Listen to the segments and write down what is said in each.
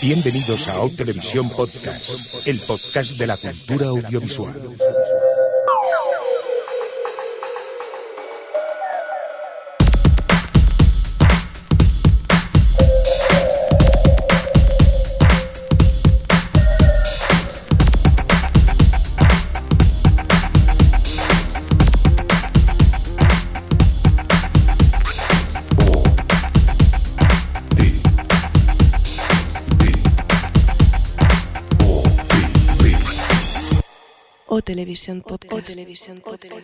Bienvenidos a Out Televisión Podcast, el podcast de la cultura audiovisual. Televisión Podcast. O Televisión Podcast.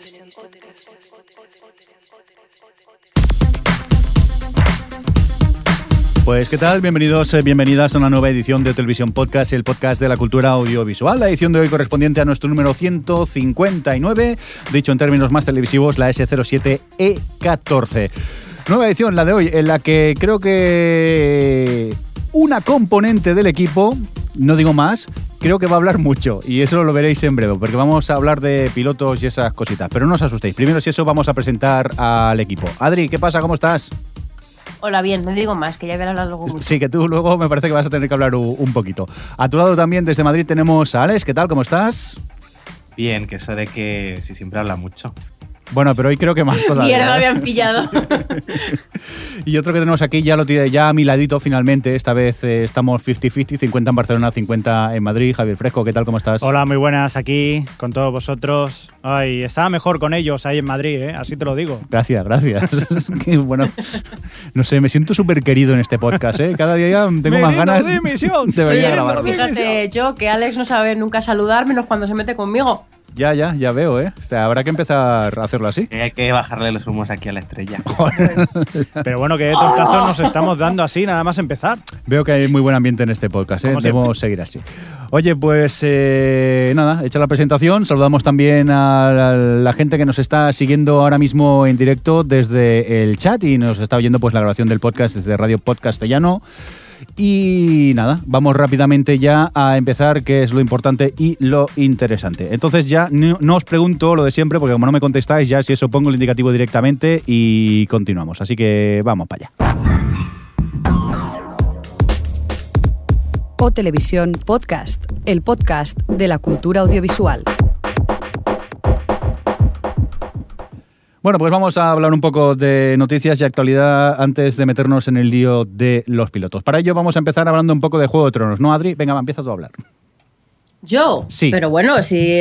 Pues qué tal, bienvenidos, eh, bienvenidas a una nueva edición de Televisión Podcast, el podcast de la cultura audiovisual. La edición de hoy correspondiente a nuestro número 159, dicho en términos más televisivos, la S07E14. Nueva edición, la de hoy, en la que creo que una componente del equipo, no digo más, creo que va a hablar mucho y eso lo veréis en breve, porque vamos a hablar de pilotos y esas cositas. Pero no os asustéis, primero si eso vamos a presentar al equipo. Adri, ¿qué pasa? ¿Cómo estás? Hola, bien, no digo más, que ya voy a hablar luego mucho. Sí, que tú luego me parece que vas a tener que hablar un poquito. A tu lado también desde Madrid tenemos a Alex, ¿qué tal? ¿Cómo estás? Bien, que eso de que si siempre habla mucho. Bueno, pero hoy creo que más todavía. Mierda, me ¿eh? han pillado. Y otro que tenemos aquí ya lo tiene ya a mi ladito finalmente. Esta vez eh, estamos 50-50, 50 en Barcelona, 50 en Madrid. Javier Fresco, ¿qué tal? ¿Cómo estás? Hola, muy buenas aquí con todos vosotros. Ay, estaba mejor con ellos ahí en Madrid, ¿eh? así te lo digo. Gracias, gracias. Bueno. No sé, me siento súper querido en este podcast, ¿eh? Cada día tengo Me más ganas de de venir a Oye, grabarlo. fíjate yo que Alex no sabe nunca saludar, menos cuando se mete conmigo. Ya, ya, ya veo, ¿eh? O sea, habrá que empezar a hacerlo así. Hay que bajarle los humos aquí a la estrella. Pero bueno, que tortazos nos estamos dando así, nada más empezar. Veo que hay muy buen ambiente en este podcast, ¿eh? Debemos seguir así. Oye, pues eh, nada, hecha la presentación, saludamos también a la, la gente que nos está siguiendo ahora mismo en directo desde el chat y nos está oyendo pues la grabación del podcast desde Radio Podcastellano. Y nada, vamos rápidamente ya a empezar, que es lo importante y lo interesante. Entonces ya no, no os pregunto lo de siempre, porque como no me contestáis, ya si eso pongo el indicativo directamente y continuamos. Así que vamos para allá. O Televisión Podcast, el podcast de la cultura audiovisual. Bueno, pues vamos a hablar un poco de noticias y actualidad antes de meternos en el lío de los pilotos. Para ello vamos a empezar hablando un poco de Juego de Tronos, ¿no, Adri? Venga, va, empieza tú a hablar. Yo. Sí. Pero bueno, si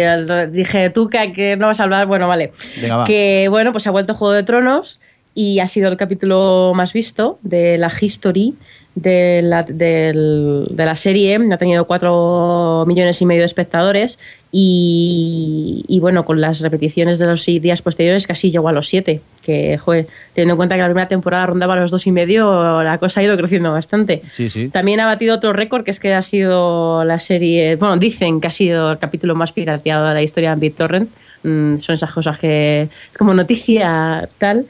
dije tú que, que no vas a hablar, bueno, vale. Venga, va. Que bueno, pues ha vuelto Juego de Tronos y ha sido el capítulo más visto de la history de la, de la serie. Ha tenido 4 millones y medio de espectadores y, y, bueno, con las repeticiones de los días posteriores casi llegó a los 7. Que, joder, teniendo en cuenta que la primera temporada rondaba los dos y medio, la cosa ha ido creciendo bastante. Sí, sí. También ha batido otro récord, que es que ha sido la serie, bueno, dicen que ha sido el capítulo más pirateado de la historia de BitTorrent. Mm, son esas cosas que, como noticia tal.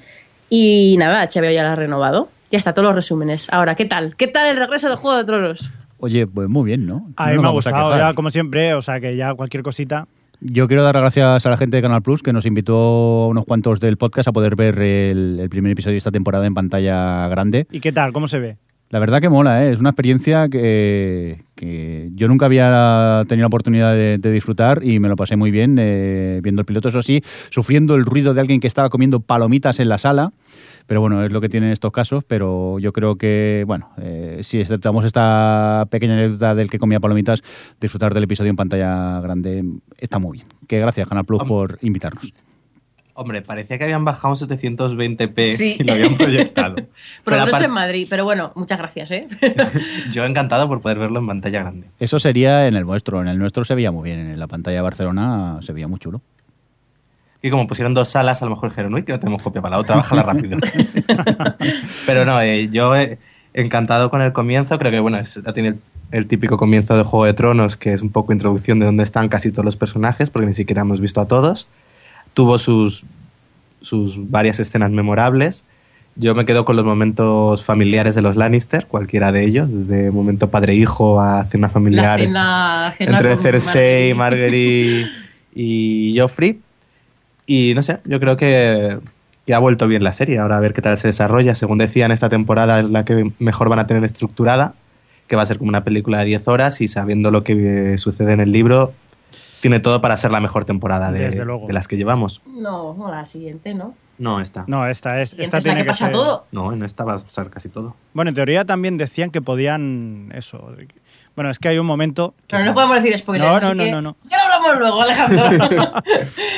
Y nada, HBO ya la ha renovado. Ya está, todos los resúmenes. Ahora, ¿qué tal? ¿Qué tal el regreso de Juego de Tronos? Oye, pues muy bien, ¿no? A mí No me ha gustado, ya como siempre, o sea que ya cualquier cosita. Yo quiero dar las gracias a la gente de Canal Plus que nos invitó a unos cuantos del podcast a poder ver el, el primer episodio de esta temporada en pantalla grande. ¿Y qué tal? ¿Cómo se ve? La verdad que mola, ¿eh? es una experiencia que, que yo nunca había tenido la oportunidad de, de disfrutar y me lo pasé muy bien eh, viendo el piloto, eso sí, sufriendo el ruido de alguien que estaba comiendo palomitas en la sala. Pero bueno, es lo que tienen estos casos, pero yo creo que, bueno, eh, si exceptamos esta pequeña anécdota del que comía palomitas, disfrutar del episodio en pantalla grande está muy bien. Que gracias, Canal Plus, por invitarnos. Hombre, parecía que habían bajado un 720p Sí. y lo habían proyectado. Pero Progreso aparte- en Madrid, pero bueno, muchas gracias, ¿eh? yo encantado por poder verlo en pantalla grande. Eso sería en el nuestro, en el nuestro se veía muy bien, en la pantalla de Barcelona se veía muy chulo. Y como pusieron dos salas, a lo mejor dijeron, uy, que no tenemos copia para la otra, bájala rápido. Pero no, eh, yo eh, encantado con el comienzo, creo que bueno, es, ya tiene el, el típico comienzo de Juego de Tronos, que es un poco introducción de dónde están casi todos los personajes, porque ni siquiera hemos visto a todos. Tuvo sus, sus varias escenas memorables. Yo me quedo con los momentos familiares de los Lannister, cualquiera de ellos, desde momento padre-hijo a cena familiar cena, cena entre Cersei, Marguerite. Y Joffrey. Y no sé, yo creo que, que ha vuelto bien la serie. Ahora a ver qué tal se desarrolla. Según decían, esta temporada es la que mejor van a tener estructurada. que va a ser como una película de 10 horas y sabiendo lo que sucede en el libro, tiene todo para ser la mejor temporada de, Desde luego. de las que llevamos. No, no, la siguiente, ¿no? No, esta. No, esta es. Esta es la tiene que pasa ser- todo. No, en esta va a pasar casi todo. Bueno, en teoría también decían que podían. Eso. Bueno, es que hay un momento. que- Pero no podemos decir spoilers. No, así no, no, que no, no. Ya lo hablamos luego, Alejandro.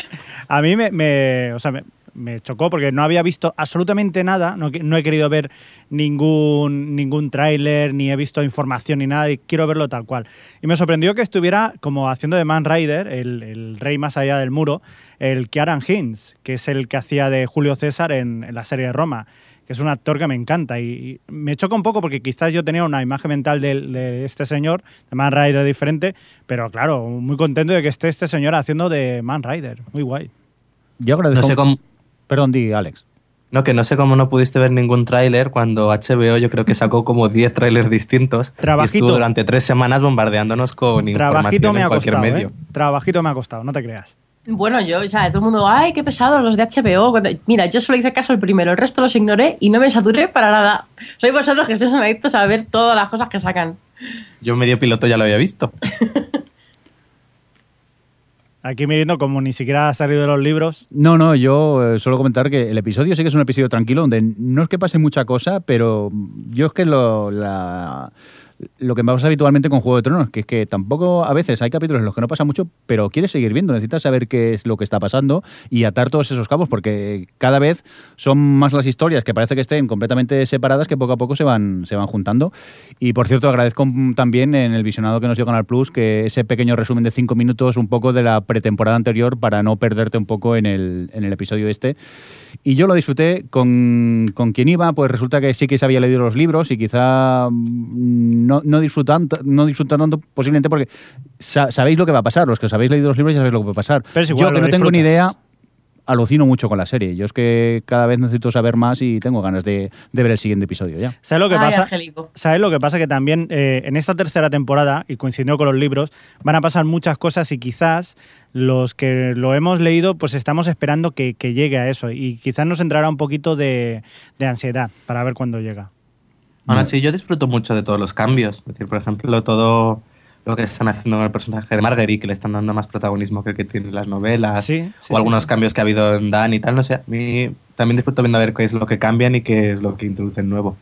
A mí me, me- o sea, me, me chocó porque no había visto absolutamente nada, no, no he querido ver ningún, ningún tráiler, ni he visto información ni nada, y quiero verlo tal cual. Y me sorprendió que estuviera como haciendo de Man Rider, el, el rey más allá del muro, el Kieran Hines, que es el que hacía de Julio César en, en la serie de Roma, que es un actor que me encanta. Y, y me choca un poco porque quizás yo tenía una imagen mental de, este señor, de Man Rider diferente, pero claro, muy contento de que esté este señor haciendo de Man Rider. Muy guay. Yo agradezco... No sé cómo. Perdón, di, Alex. No, que no sé cómo no pudiste ver ningún tráiler cuando HBO yo creo que sacó como 10 tráilers distintos. Trabajito. Y estuvo durante tres semanas bombardeándonos con Trabajito información me en ha cualquier costado, medio. ¿eh? Trabajito me ha costado, no te creas. bueno, yo, o sea, todo el mundo, ay, qué pesados los de HBO. Cuando- Mira, yo solo hice caso el primero, el resto los ignoré y no me saturé para nada. Soy vosotros que estáis adictos a ver todas las cosas que sacan. Yo medio piloto ya lo había visto. Aquí mirando como ni siquiera ha salido de los libros. No, no, yo eh, suelo comentar que el episodio sí que es un episodio tranquilo, donde no es que pase mucha cosa, pero yo es que lo, la- lo que pasa habitualmente con Juego de Tronos, que es que tampoco a veces hay capítulos en los que no pasa mucho, pero quieres seguir viendo, necesitas saber qué es lo que está pasando y atar todos esos cabos, porque cada vez son más las historias que parece que estén completamente separadas que poco a poco se van, se van juntando. Y por cierto, agradezco también en el visionado que nos dio Canal Plus que ese pequeño resumen de cinco minutos un poco de la pretemporada anterior para no perderte un poco en el, en el episodio este. Y yo lo disfruté con, con quien iba, pues resulta que sí que se había leído los libros y quizá mm, no, no, disfrutan, no disfrutan tanto posiblemente porque sa- sabéis lo que va a pasar. Los que os habéis leído los libros ya sabéis lo que va a pasar. Pero es igual, yo que no tengo ni idea, alucino mucho con la serie. Yo es que cada vez necesito saber más y tengo ganas de, de ver el siguiente episodio ya. ¿Sabes lo que Ay, pasa? ¿Sabes lo que pasa? Que también eh, en esta tercera temporada, y coincidiendo con los libros, van a pasar muchas cosas y quizás los que lo hemos leído, pues estamos esperando que, que llegue a eso. Y quizás nos entrará un poquito de, de ansiedad para ver cuándo llega. Aún así, yo disfruto mucho de todos los cambios. Es decir, por ejemplo, todo lo que están haciendo con el personaje de Marguerite, que le están dando más protagonismo que el que tiene en las novelas, Sí, sí, o algunos sí, cambios que ha habido en Dan y tal, no sé. A mí también disfruto viendo a ver qué es lo que cambian y qué es lo que introducen nuevo.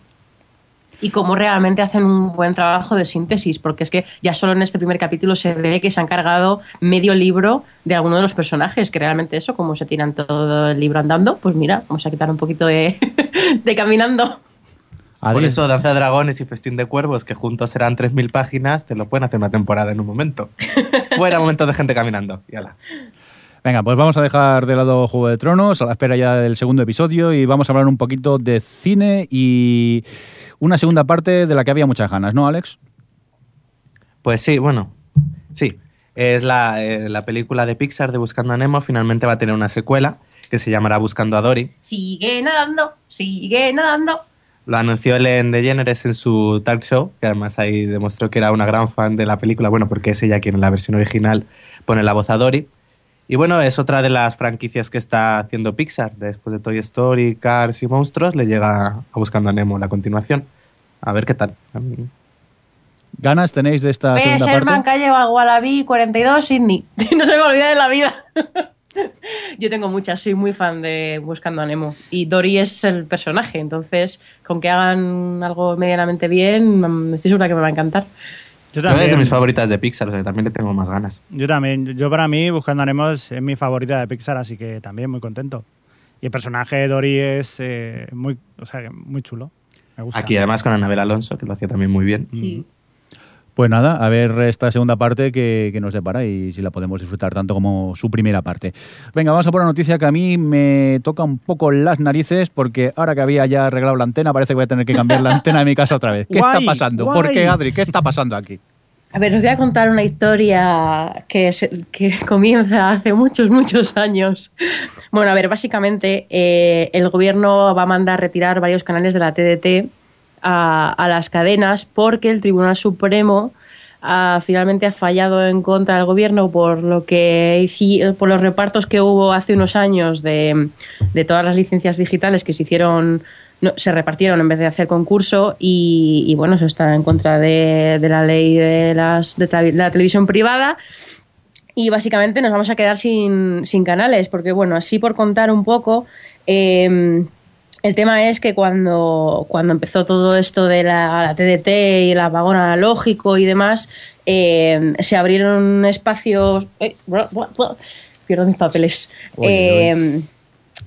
y cómo realmente hacen un buen trabajo de síntesis, porque es que ya solo en este primer capítulo se ve que se han cargado medio libro de alguno de los personajes, que realmente eso, como se tiran todo el libro andando, pues mira, vamos a quitar un poquito de, de caminando. Por eso, Danza de Dragones y Festín de Cuervos, que juntos serán 3.000 páginas, te lo pueden hacer una temporada en un momento. Fuera momento de gente caminando. Y ala. Venga, pues vamos a dejar de lado Juego de Tronos a la espera ya del segundo episodio y vamos a hablar un poquito de cine y una segunda parte de la que había muchas ganas, ¿no, Alex? Pues sí, bueno, sí. Es la, eh, la película de Pixar de Buscando a Nemo. Finalmente va a tener una secuela que se llamará Buscando a Dory. Sigue nadando, sigue nadando. Lo anunció Ellen DeGeneres en su talk show, que además ahí demostró que era una gran fan de la película, bueno, porque es ella quien en la versión original pone la voz a Dory. Y bueno, es otra de las franquicias que está haciendo Pixar. Después de Toy Story, Cars y Monstruos, le llega a Buscando a Nemo la continuación. A ver qué tal. ¿Ganas tenéis de esta Ve, segunda Sherman, parte? calle Wallaby 42, Sydney. no se me olvida de la vida. Yo tengo muchas, soy muy fan de Buscando a Nemo. Y Dory es el personaje, entonces con que hagan algo medianamente bien, mm, estoy segura que me va a encantar. Yo Es de también, mis favoritas de Pixar, o sea que también le tengo más ganas. yo también. Yo para mí, Buscando a Nemo es, mi favorita de Pixar, así que también muy contento. Y el personaje de Dory es eh, muy, o sea, muy chulo. Me gusta. Aquí además con Anabel Alonso, que lo hacía también muy bien. Sí. Pues nada, a ver esta segunda parte que, que nos depara y si la podemos disfrutar tanto como su primera parte. Venga, vamos a por una noticia que a mí me toca un poco las narices porque ahora que había ya arreglado la antena parece que voy a tener que cambiar la antena de mi casa otra vez. ¿Qué Guay, está pasando? ¿Por qué, Adri? ¿Qué está pasando aquí? A ver, os voy a contar una historia que, se- que comienza hace muchos, muchos años. Bueno, a ver, básicamente eh, el gobierno va a mandar retirar varios canales de la TDT a, las cadenas porque el Tribunal Supremo ah, finalmente ha fallado en contra del gobierno por lo que por los repartos que hubo hace unos años de, todas las licencias digitales que se hicieron se repartieron en vez de hacer concurso y, bueno, eso está en contra de, la ley de, las, de, la televisión privada. Y básicamente nos vamos a quedar sin, canales, porque bueno, así por contar un poco, eh, el tema es que cuando, cuando empezó todo esto de la, la TDT y el apagón analógico y demás, eh, se abrieron espacios... Bua! pierdo mis papeles. Eh,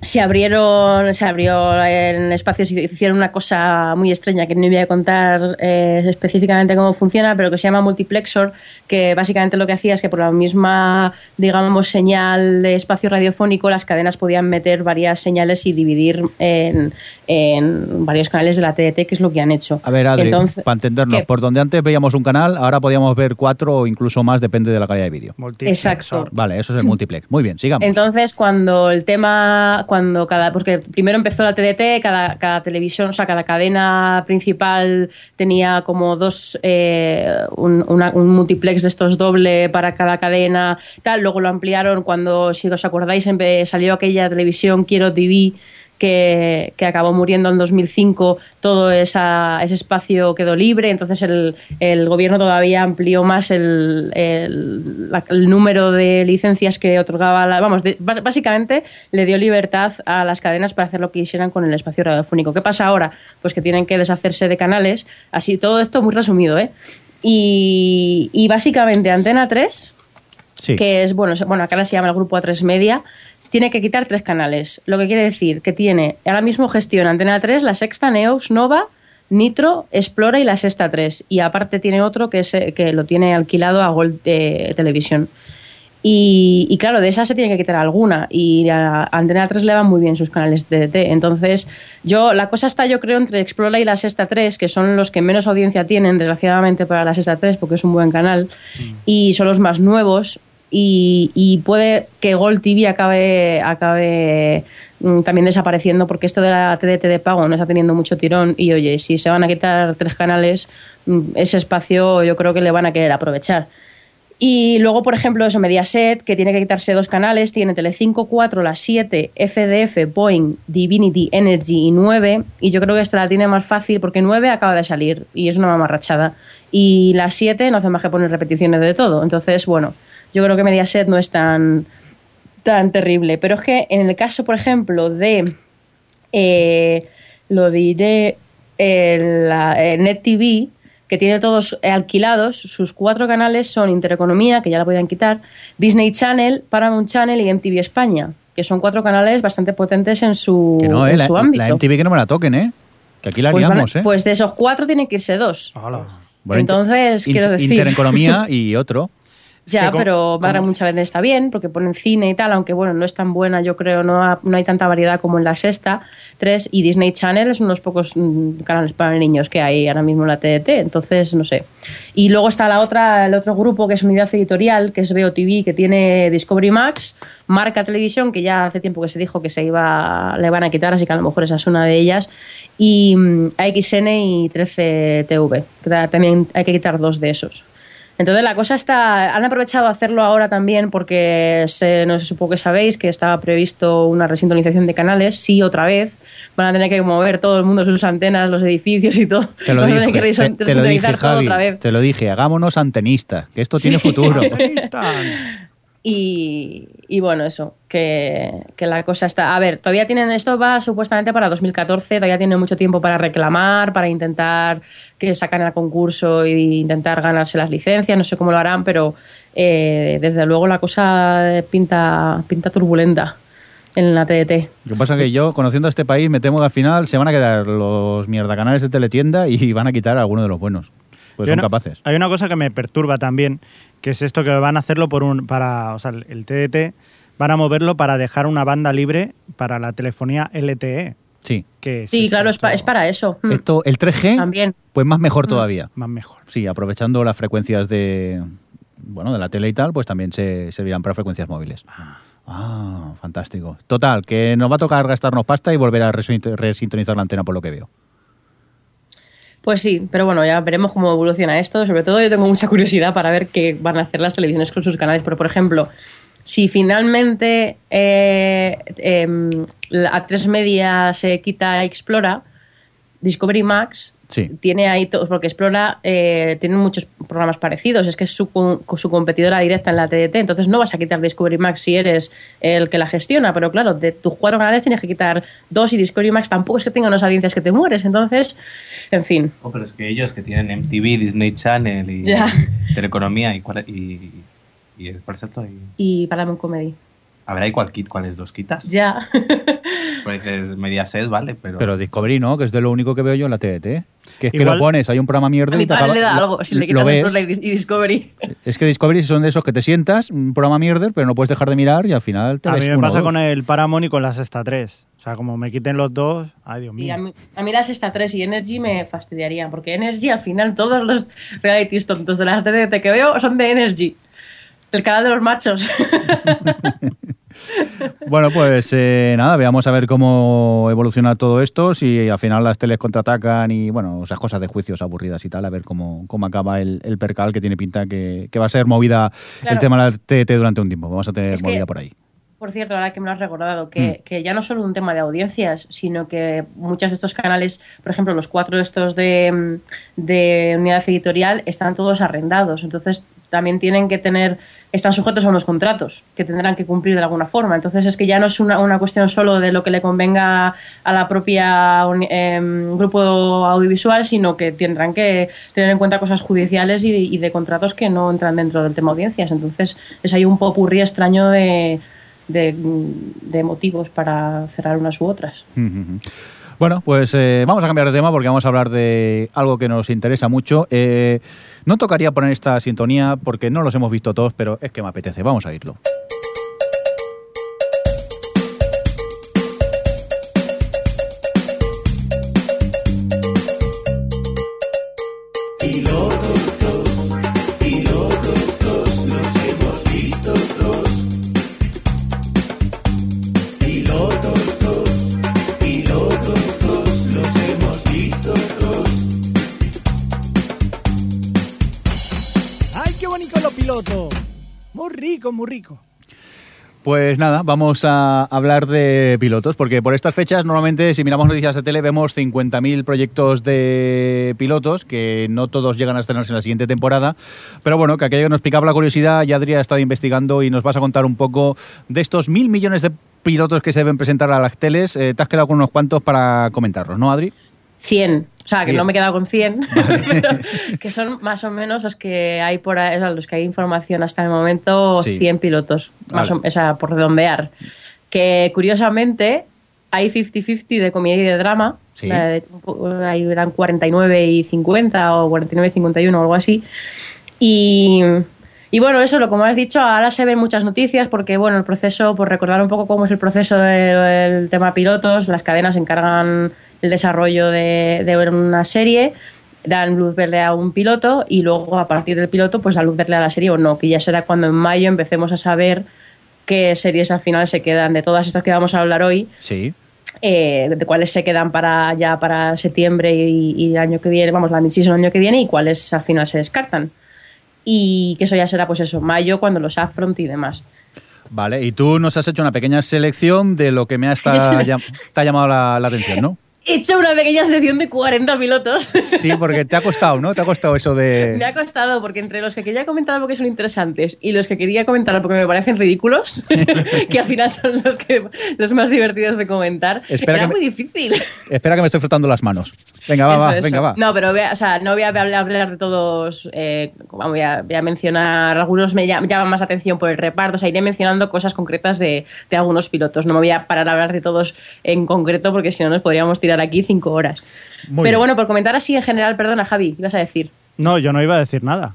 se abrieron, se abrió en espacios y hicieron una cosa muy extraña que no voy a contar eh, específicamente cómo funciona, pero que se llama multiplexor, que básicamente lo que hacía es que por la misma, digamos, señal de espacio radiofónico, las cadenas podían meter varias señales y dividir en, en varios canales de la TDT, que es lo que han hecho. A ver, Adri, Entonces- para entendernos, ¿Qué? por donde antes veíamos un canal, ahora podíamos ver cuatro o incluso más, depende de la calidad de vídeo. Multiplexor. Exacto. Vale, eso es el multiplex. Muy bien, sigamos. Entonces, cuando el tema, cuando cada, porque primero empezó la TDT, cada, cada televisión, o sea, cada cadena principal tenía como dos, eh, un, multiplex de estos doble para cada cadena, tal. Luego lo ampliaron cuando, si os acordáis, salió aquella televisión Quiero TV. Que, que acabó muriendo en 2005, todo esa- ese espacio quedó libre, entonces el, el gobierno todavía amplió más el, el- la- el número de licencias que otorgaba, la- vamos, de- básicamente le dio libertad a las cadenas para hacer lo que quisieran con el espacio radiofónico. ¿Qué pasa ahora? Pues que tienen que deshacerse de canales, así todo esto muy resumido, ¿eh? Y, y básicamente Antena 3 sí. que es, bueno, bueno, acá ahora se llama el grupo A3 Media, tiene que quitar tres canales. Lo que quiere decir que tiene, ahora mismo gestiona Antena 3, La Sexta, Neox, Nova, Nitro, Explora y La Sexta 3. Y aparte tiene otro que, es, que lo tiene alquilado a Gold eh, Televisión. Y, y claro, de esas se tiene que quitar alguna. Y a Antena 3 le van muy bien sus canales de DT. Entonces, yo, la cosa está, yo creo, entre Explora y la Sexta 3, que son los que menos audiencia tienen, desgraciadamente, para la Sexta 3, porque es un buen canal. Y son los más nuevos. Y, puede que Gold TV acabe, acabe mm, también desapareciendo, porque esto de la TDT de pago no está teniendo mucho tirón. Y oye, si se van a quitar tres canales, mm, ese espacio yo creo que le van a querer aprovechar. Y luego, por ejemplo, eso, Mediaset, que tiene que quitarse dos canales, tiene Telecinco 4, la 7, FDF, Boeing, Divinity, Energy y 9. Y yo creo que esta la tiene más fácil porque 9 acaba de salir y es una mamarrachada. Y la 7 no hace más que poner repeticiones de todo. Entonces, bueno, yo creo que Mediaset no es tan, tan terrible. Pero es que en el caso, por ejemplo, de. eh, lo diré. la, eh, Net TV, que tiene todos alquilados, sus cuatro canales son Intereconomía, que ya la podían quitar, Disney Channel, Paramount Channel y MTV España, que son cuatro canales bastante potentes en su, que no, eh, en la, su ámbito. la MTV que no me la toquen, ¿eh? Que aquí la pues, van ¿eh? pues de esos cuatro tienen que irse dos. Hola. Bueno, entonces, inter- quiero decir- Intereconomía y otro. Ya, que pero Mucha Letra está bien, porque ponen cine y tal, aunque bueno, no es tan buena, yo creo, no, ha- no hay tanta variedad como en la sexta. Tres, y Disney Channel es uno de los pocos mm, canales para niños que hay ahora mismo en la TDT, entonces no sé. Y luego está la otra, el otro grupo que es Unidad Editorial, que es Veo TV, que tiene Discovery Max, Marca Televisión, que ya hace tiempo que se dijo que se iba, le van a quitar, así que a lo mejor esa es una de ellas, y mm, AXN y 13 TV, que ta- también hay que quitar dos de esos. Entonces la cosa está, han aprovechado a hacerlo ahora también porque se, no sé, supongo que sabéis que estaba previsto una resintonización de canales, sí, otra vez, van a tener que mover todo el mundo sus antenas, los edificios y todo. Te lo van a tener dije, que te, te lo dije, todo Javi. otra vez. Te lo dije, hagámonos antenistas, que esto tiene futuro. Y, y bueno, eso, que, que la cosa está... A ver, todavía tienen... Esto va supuestamente para 2014, todavía tienen mucho tiempo para reclamar, para intentar que sacan el concurso e intentar ganarse las licencias, no sé cómo lo harán, pero eh, desde luego la cosa pinta, pinta turbulenta en la TDT. Lo que pasa es que yo, conociendo a este país, me temo que al final se van a quedar los mierda canales de teletienda y van a quitar a alguno de los buenos. Pues son una- capaces. Hay una cosa que me perturba también, que es esto que van a hacerlo por un para, o sea, el TDT van a moverlo para dejar una banda libre para la telefonía LTE. Sí. Que es Sí, esto, claro, es, esto es para eso. Mm. Esto, el 3G, También. pues más mejor todavía. más mejor. Sí, aprovechando las frecuencias de bueno de la tele y tal, pues también se servirán para frecuencias móviles. Ah, fantástico. Total, que nos va a tocar gastarnos pasta y volver a resint- resintonizar la antena por lo que veo. Pues sí, pero bueno, ya veremos cómo evoluciona esto. Sobre todo yo tengo mucha curiosidad para ver qué van a hacer las televisiones con sus canales. Pero, por ejemplo, si finalmente eh, em, a tres media se quita Explora, Discovery Max Sí. tiene ahí todo, porque explora, eh, tiene muchos programas parecidos, es que es su, con- su competidora directa en la TDT, entonces no vas a quitar Discovery Max si eres el que la gestiona, pero claro, de tus cuatro canales tienes que quitar dos y Discovery Max tampoco es que tenga unas audiencias que te mueres, entonces, en fin. Oh, pero es que ellos que tienen MTV, Disney Channel y, Ya. y Teleeconomía y, cuál- y, y, y ¿cuál es otro? Y- Y Paramount Comedy. a ver, ¿hay cuál, cuáles dos quitas? Ya. Pues dices Mediaset, vale, pero... Pero Discovery no, que es de lo único que veo yo en la TDT. Que es que Igual- lo pones, hay un programa mierda A mi y te padre acaba- le da algo si le lo quitas ves. Explora y Dis- y Discovery. Es que Discovery son de esos que te sientas, un programa mierder, pero no puedes dejar de mirar y al final te A ves mí me uno pasa dos. con el Paramount y con la Sexta 3. O sea, como me quiten los dos, ay Dios Sí, mío. a mí, a mí las Sexta 3 y Energy me fastidiarían, porque Energy al final todos los realities tontos de las TDT que veo son de Energy. El canal de los machos. Bueno, pues eh, nada, veamos a ver cómo evoluciona todo esto, si al final las teles contraatacan y, bueno, esas cosas de juicios aburridas y tal, a ver cómo, cómo acaba el, el percal que tiene pinta que, que va a ser movida el tema de la TT durante un tiempo. Vamos a tener Es movida por ahí. Por cierto, ahora que me lo has recordado, que, Mm. que ya no solo un tema de audiencias, sino que muchos de estos canales, por ejemplo, los cuatro estos de, mm, de unidad editorial, están todos arrendados. Entonces, también tienen que tener, están sujetos a unos contratos que tendrán que cumplir de alguna forma. Entonces, es que ya no es una, una cuestión solo de lo que le convenga a la propia em, grupo audiovisual, sino que tendrán que tener en cuenta cosas judiciales y de, y de contratos que no entran dentro del tema audiencias. Entonces, es ahí un popurrí extraño de de, motivos para cerrar unas u otras. Bueno, pues eh, vamos a cambiar de tema porque vamos a hablar de algo que nos interesa mucho. Eh, no tocaría poner esta sintonía porque no los hemos visto todos, pero es que me apetece. Vamos a oírlo. Muy rico. Pues nada, vamos a hablar de pilotos, porque por estas fechas normalmente si miramos noticias de tele vemos 50.000 proyectos de pilotos, que no todos llegan a estrenarse en la siguiente temporada, pero bueno, que aquello que nos picaba la curiosidad, ya Adri ha estado investigando y nos vas a contar un poco de estos mil millones de pilotos que se deben presentar a las teles. Eh, te has quedado con unos cuantos para comentarlos, ¿no, Adri? 100, o sea, que 100. no me he quedado con 100, pero que son más o menos los que hay por ahí, los que hay información hasta el momento, Sí. 100 pilotos, más Vale. o, o sea, por redondear. Que curiosamente hay 50-50 de comedia y de drama, Sí. de- ahí eran 49 y 50 o 49 y 51 o algo así. Y, y bueno, eso, lo como has dicho, ahora se ven muchas noticias porque, bueno, el proceso, por recordar un poco cómo es el proceso del, del tema pilotos, las cadenas se encargan el desarrollo de, de una serie, dan luz verde a un piloto y luego a partir del piloto pues dan luz verde a la serie o no, que ya será cuando en mayo empecemos a saber qué series al final se quedan de todas estas que vamos a hablar hoy Sí. eh, de cuáles se quedan para ya para septiembre y, y el año que viene, vamos, la mid-season el año que viene y cuáles al final se descartan. Y que eso ya será, pues eso, mayo, cuando los Affront y demás. Vale, y tú nos has hecho una pequeña selección de lo que me ha, llam- te ha llamado la, la atención, ¿no? He hecho una pequeña selección de 40 pilotos. Sí, porque te ha costado, ¿no? Te ha costado eso de... Me ha costado, porque entre los que quería comentar porque son interesantes y los que quería comentar porque me parecen ridículos, que al final son los, que, los más divertidos de comentar, Espera era que me- muy difícil. Espera que me estoy frotando las manos. Venga, va, Eso, va, eso. venga, va. No, pero a- o sea, no voy a hablar, de todos. eh, voy, a, voy a mencionar. Algunos me llam- llaman más atención por el reparto. O sea, iré mencionando cosas concretas de, de algunos pilotos. No me voy a parar a hablar de todos en concreto porque si no nos podríamos tirar aquí cinco horas. Muy pero bien. bueno, por comentar así en general, perdona, Javi, ¿qué ibas a decir? No, yo no iba a decir nada.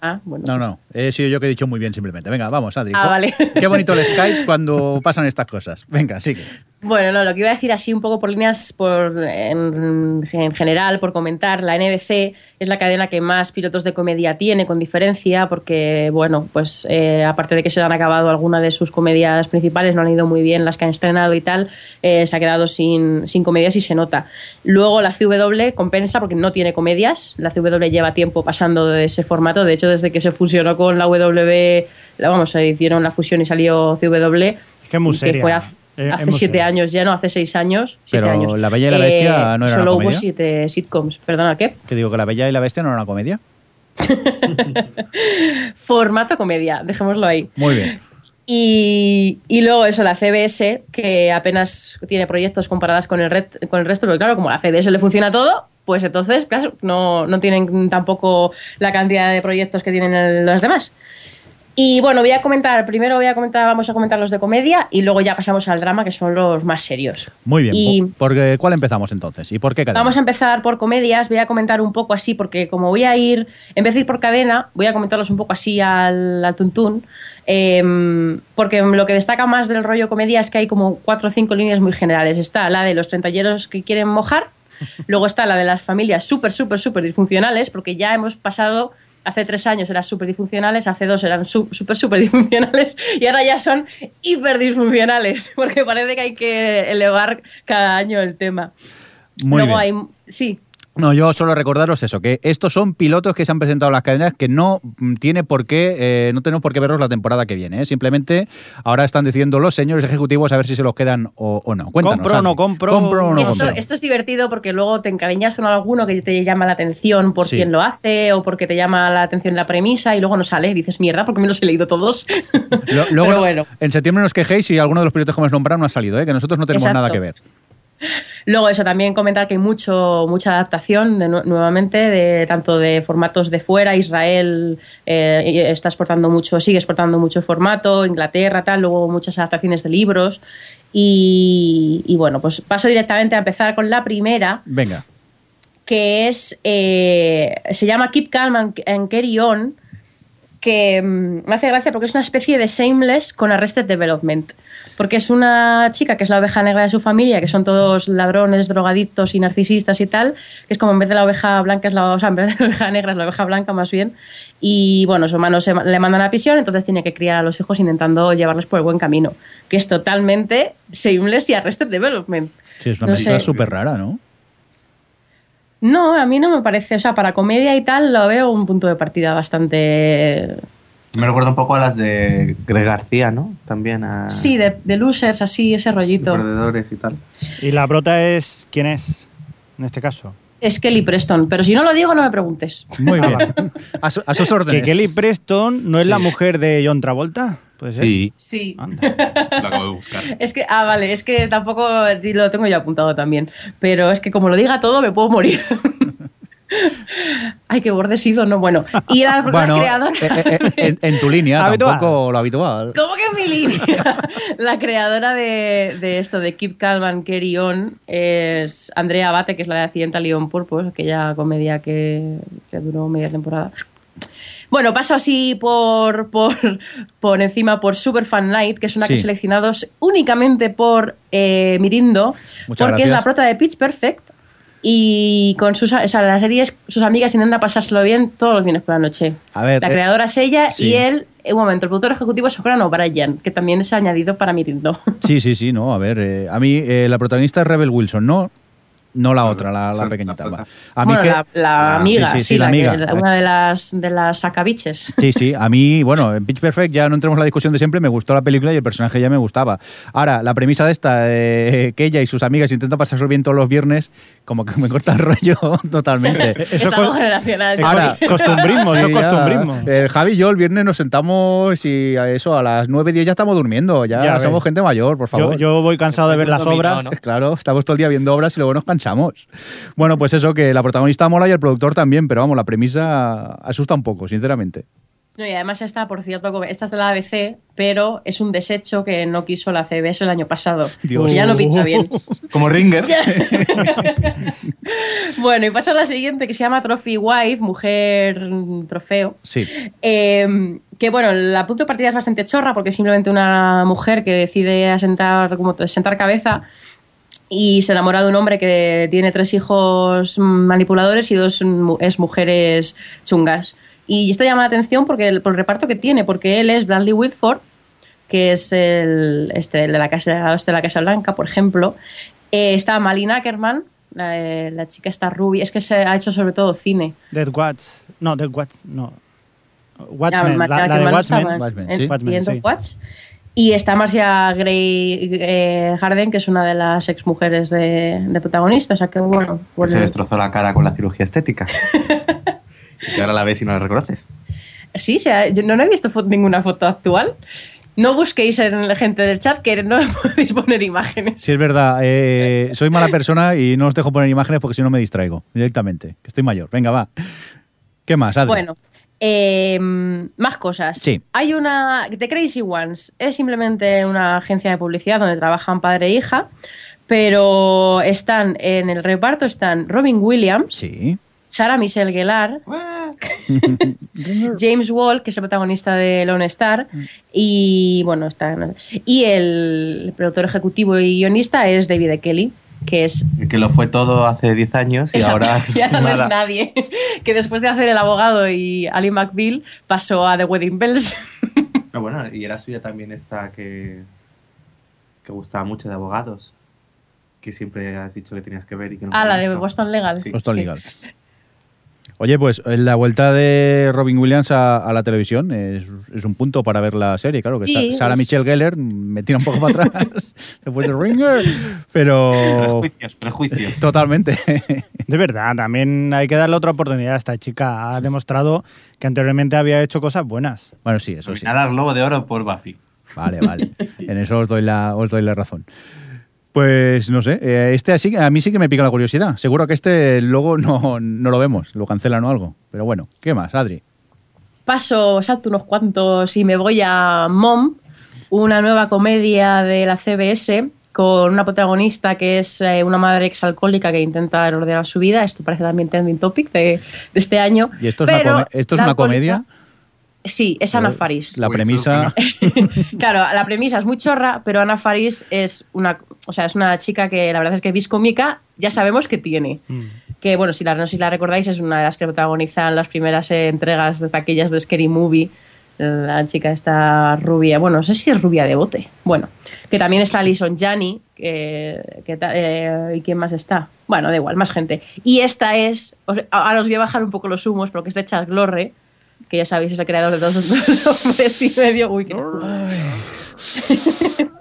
Ah, bueno. No, no, he sido yo que he dicho muy bien simplemente. Venga, vamos, Adri. Ah, vale. Qué bonito el Skype cuando pasan estas cosas. Venga, sigue. Bueno, no, lo que iba a decir así un poco por líneas por, en, en general, por comentar, la NBC es la cadena que más pilotos de comedia tiene, con diferencia, porque, bueno, pues eh, aparte de que se han acabado algunas de sus comedias principales, no han ido muy bien las que han estrenado y tal, eh, se ha quedado sin, sin comedias y se nota. Luego la CW compensa porque no tiene comedias, la CW lleva tiempo pasando de ese formato, de hecho desde que se fusionó con la W, vamos, se hicieron la fusión y salió CW, Es que es muy que seria. fue hace- Eh, hace siete años ya, no, hace seis años. siete Pero años. La Bella y la Bestia no era Solo una hubo comedia. siete sitcoms. Perdona, ¿qué? Que digo que La Bella y la Bestia no era una comedia. Formato comedia, dejémoslo ahí. Muy bien. Y, y luego eso, la CBS, que apenas tiene proyectos comparadas con el, red- con el resto, pero claro, como a la CBS le funciona todo, pues entonces, claro, no, no tienen tampoco la cantidad de proyectos que tienen el- los demás. Y bueno, voy a comentar, primero voy a comentar, vamos a comentar los de comedia y luego ya pasamos al drama, que son los más serios. Muy bien. Y- ¿Por qué- ¿Cuál empezamos entonces? ¿Y por qué cadena? Vamos a empezar por comedias, voy a comentar un poco así, porque como voy a ir, en vez de ir por cadena, voy a comentarlos un poco así al, al tuntún, em, porque lo que destaca más del rollo comedia es que hay como cuatro o cinco líneas muy generales. Está la de los treintañeros que quieren mojar, luego está la de las familias súper, súper, súper disfuncionales, porque ya hemos pasado... Hace tres años eran súper disfuncionales, hace dos eran súper, súper disfuncionales y ahora ya son hiper disfuncionales, porque parece que hay que elevar cada año el tema. Muy Luego bien. hay. Sí. No, yo solo recordaros eso, que estos son pilotos que se han presentado en las cadenas que no mm, tiene por qué, eh, no tenemos por qué verlos la temporada que viene. ¿eh? Simplemente ahora están diciendo los señores ejecutivos a ver si se los quedan o, o no. Cuéntanos. Compro o no compro. Compro o no esto, compro. esto es divertido porque luego te encariñas con alguno que te llama la atención por Sí. quién lo hace o porque te llama la atención la premisa y luego no sale y dices, mierda, porque me los he leído todos. Lo- luego, Pero bueno. en septiembre nos quejéis si alguno de los pilotos que hemos nombrado no ha salido, ¿eh? que nosotros no tenemos Exacto. nada que ver. Luego eso, también comentar que hay mucho, mucha adaptación de nu- nuevamente, de, tanto de formatos de fuera, Israel eh, está exportando mucho, sigue exportando mucho formato, Inglaterra, tal, luego muchas adaptaciones de libros. Y, y bueno, pues paso directamente a empezar con la primera, Venga. que es eh, se llama Keep Calm and, and Carry On que mm, me hace gracia porque es una especie de Shameless con Arrested Development porque es una chica que es la oveja negra de su familia que son todos ladrones, drogadictos y narcisistas y tal que es como en vez de la oveja blanca es la, o sea, en vez de la oveja negra es la oveja blanca más bien. Y bueno, su hermano se, le mandan a prisión entonces tiene que criar a los hijos intentando llevarles por el buen camino que es totalmente Shameless y Arrested Development. Sí, es una No película súper rara, ¿no? No, a mí no me parece. O sea, para comedia y tal lo veo un punto de partida bastante. Me recuerda un poco a las de Greg García, ¿no? También a Sí, de, de losers, así, ese rollito. perdedores y tal. Y la brota es. ¿Quién es? En este caso. Es Kelly Preston, pero si no lo digo, no me preguntes. Muy bien. A, su- a sus Que órdenes. Kelly Preston no es la mujer de John Travolta. Puede ser. Sí, Sí. Anda. lo acabo de buscar. Es que, ah, vale, es que tampoco lo tengo yo apuntado también. Pero es que como lo diga todo, me puedo morir. Ay, qué borde sido, no, bueno. Y la, la Bueno, creadora. eh, eh, eh, en, en tu línea, Habitual. tampoco lo habitual. ¿Cómo que en mi línea? la creadora de, de esto, de Keep Calm and Carry On, es Andrea Abate, que es la de Accidental Leon Purpose, aquella comedia que, que duró media temporada. Bueno, paso así por, por, por encima por Super Fan Night, que es una que Sí. he seleccionado únicamente por eh, Mirindo, Muchas porque es la prota de Pitch Perfect. Y con sus, o sea, la serie es sus amigas intentan pasárselo bien todos los viernes por la noche. A ver, la eh, creadora es ella sí. y él, un momento, el productor ejecutivo es Soprano Brian, que también se ha añadido para Mirindo. Sí, sí, sí, no, a ver, eh, a mí eh, la protagonista es Rebel Wilson, no, no la otra, la, la pequeñita. la va. A mí bueno, que- la, la Ah, amiga, sí, sí, sí, sí, la que- amiga. una de las, de las sacabiches. Sí, sí, a mí, bueno, en Pitch Perfect ya no entremos en la discusión de siempre, me gustó la película y el personaje ya me gustaba. Ahora, la premisa de esta, eh, que ella y sus amigas intentan pasarse bien todos los viernes, como que me corta el rollo totalmente. Es Eso algo co- generacional. Ahora- costumbrismo, eso Sí, costumbrismo. Eh, Javi y yo el viernes nos sentamos y a eso, a las 9, 10 ya estamos durmiendo, ya, Ya somos gente mayor, por Yo, favor. yo voy cansado de ver las obras. ¿no? Claro, estamos todo el día viendo obras y luego nos cansamos. Bueno, pues eso, que la protagonista mola y el productor también, pero vamos, la premisa asusta un poco, sinceramente. No, y además esta, por cierto, como- esta es de la ABC, pero es un desecho que no quiso la CBS el año pasado. Dios. Ya no pinta bien. Como Ringers. bueno, y paso a la siguiente, que se llama Trophy Wife, mujer trofeo. Sí. Eh, que bueno, la punto de partida es bastante chorra porque es simplemente una mujer que decide asentar, como sentar cabeza y se enamora de un hombre que tiene tres hijos manipuladores y dos es mujeres chungas. Y esto llama la atención porque el, por el reparto que tiene, porque él es Bradley Whitford, que es el, este, el de, la casa, este de la Casa Blanca, por ejemplo. Eh, está Malina Ackerman, la, eh, la chica está rubia, es que se ha hecho sobre todo cine. Dead Watch. No, Dead Watch. No. Ah, Watchmen. La, de Watchmen. Watchmen, sí. Watchmen, y en sí. Death Watch. Y está Marcia Gray eh, Harden, que es una de las exmujeres de, de protagonista. O sea que bueno. Que se destrozó la cara con la cirugía estética. y que ahora la ves y no la reconoces. Sí, o sea, yo no he visto fo- ninguna foto actual. No busquéis en la gente del chat que no podéis poner imágenes. Sí, es verdad. eh, soy mala persona y no os dejo poner imágenes porque si no me distraigo directamente. Que estoy mayor. Venga, va. ¿Qué más, Adri? Bueno, eh, más cosas. Sí. Hay una. The Crazy Ones es simplemente una agencia de publicidad donde trabajan padre e hija, pero están en el reparto están Robin Williams, Sí. Sarah Michelle Gellar, James Wall, que es el protagonista de Lone Star, y bueno, está. Y el productor ejecutivo y guionista es David E. Kelly, que es que lo fue todo hace 10 años y ahora ya no es nadie. Que después de hacer El abogado y Ali McBeal pasó a The Wedding Bells. No, bueno, y era suya también esta que, que gustaba mucho de abogados. Que siempre has dicho que tenías que ver y que no ah, la de. Boston Legal. Sí. Boston Sí. Legal. Oye, pues eh, la vuelta de Robin Williams a, a la televisión es, es un punto para ver la serie, claro. Que Sí, Sa- Sarah es- Michelle Gellar me tira un poco para atrás después de Ringer, pero Prejuicios, prejuicios. totalmente. De verdad, también hay que darle otra oportunidad a esta chica. Ha demostrado que anteriormente había hecho cosas buenas. bueno, sí, eso sí. Nominar al Globo de Oro por Buffy. Vale, vale. En eso os doy la, os doy la razón. Pues no sé, eh, este así, a mí sí que me pica la curiosidad. Seguro que este luego no, no lo vemos, lo cancelan o algo. Pero bueno, ¿qué más, Adri? Paso, salto unos cuantos y me voy a Mom, una nueva comedia de la CBS con una protagonista que es eh, una madre exalcohólica que intenta ordenar su vida. Esto parece también trending topic de, de este año. ¿Y esto es una, Pero come- esto es la una alcohólica- comedia? Sí, es Ana Faris. La Uy, premisa... claro, la premisa es muy chorra, pero Ana Faris es una, o sea, es una chica que la verdad es que vis cómica ya sabemos que tiene. Que bueno, si la, no sé si la recordáis, es una de las que protagonizan las primeras eh, entregas de aquellas de Scary Movie. La chica está rubia, bueno, no sé si es rubia de bote. Bueno, que también está Alison Janney, que, que ta- eh, ¿y quién más está? Bueno, da igual, más gente. Y esta es, ahora os voy a bajar un poco los humos, porque es de Lorre, que ya sabéis es el creador de dos, dos hombres y medio. Uy, qué-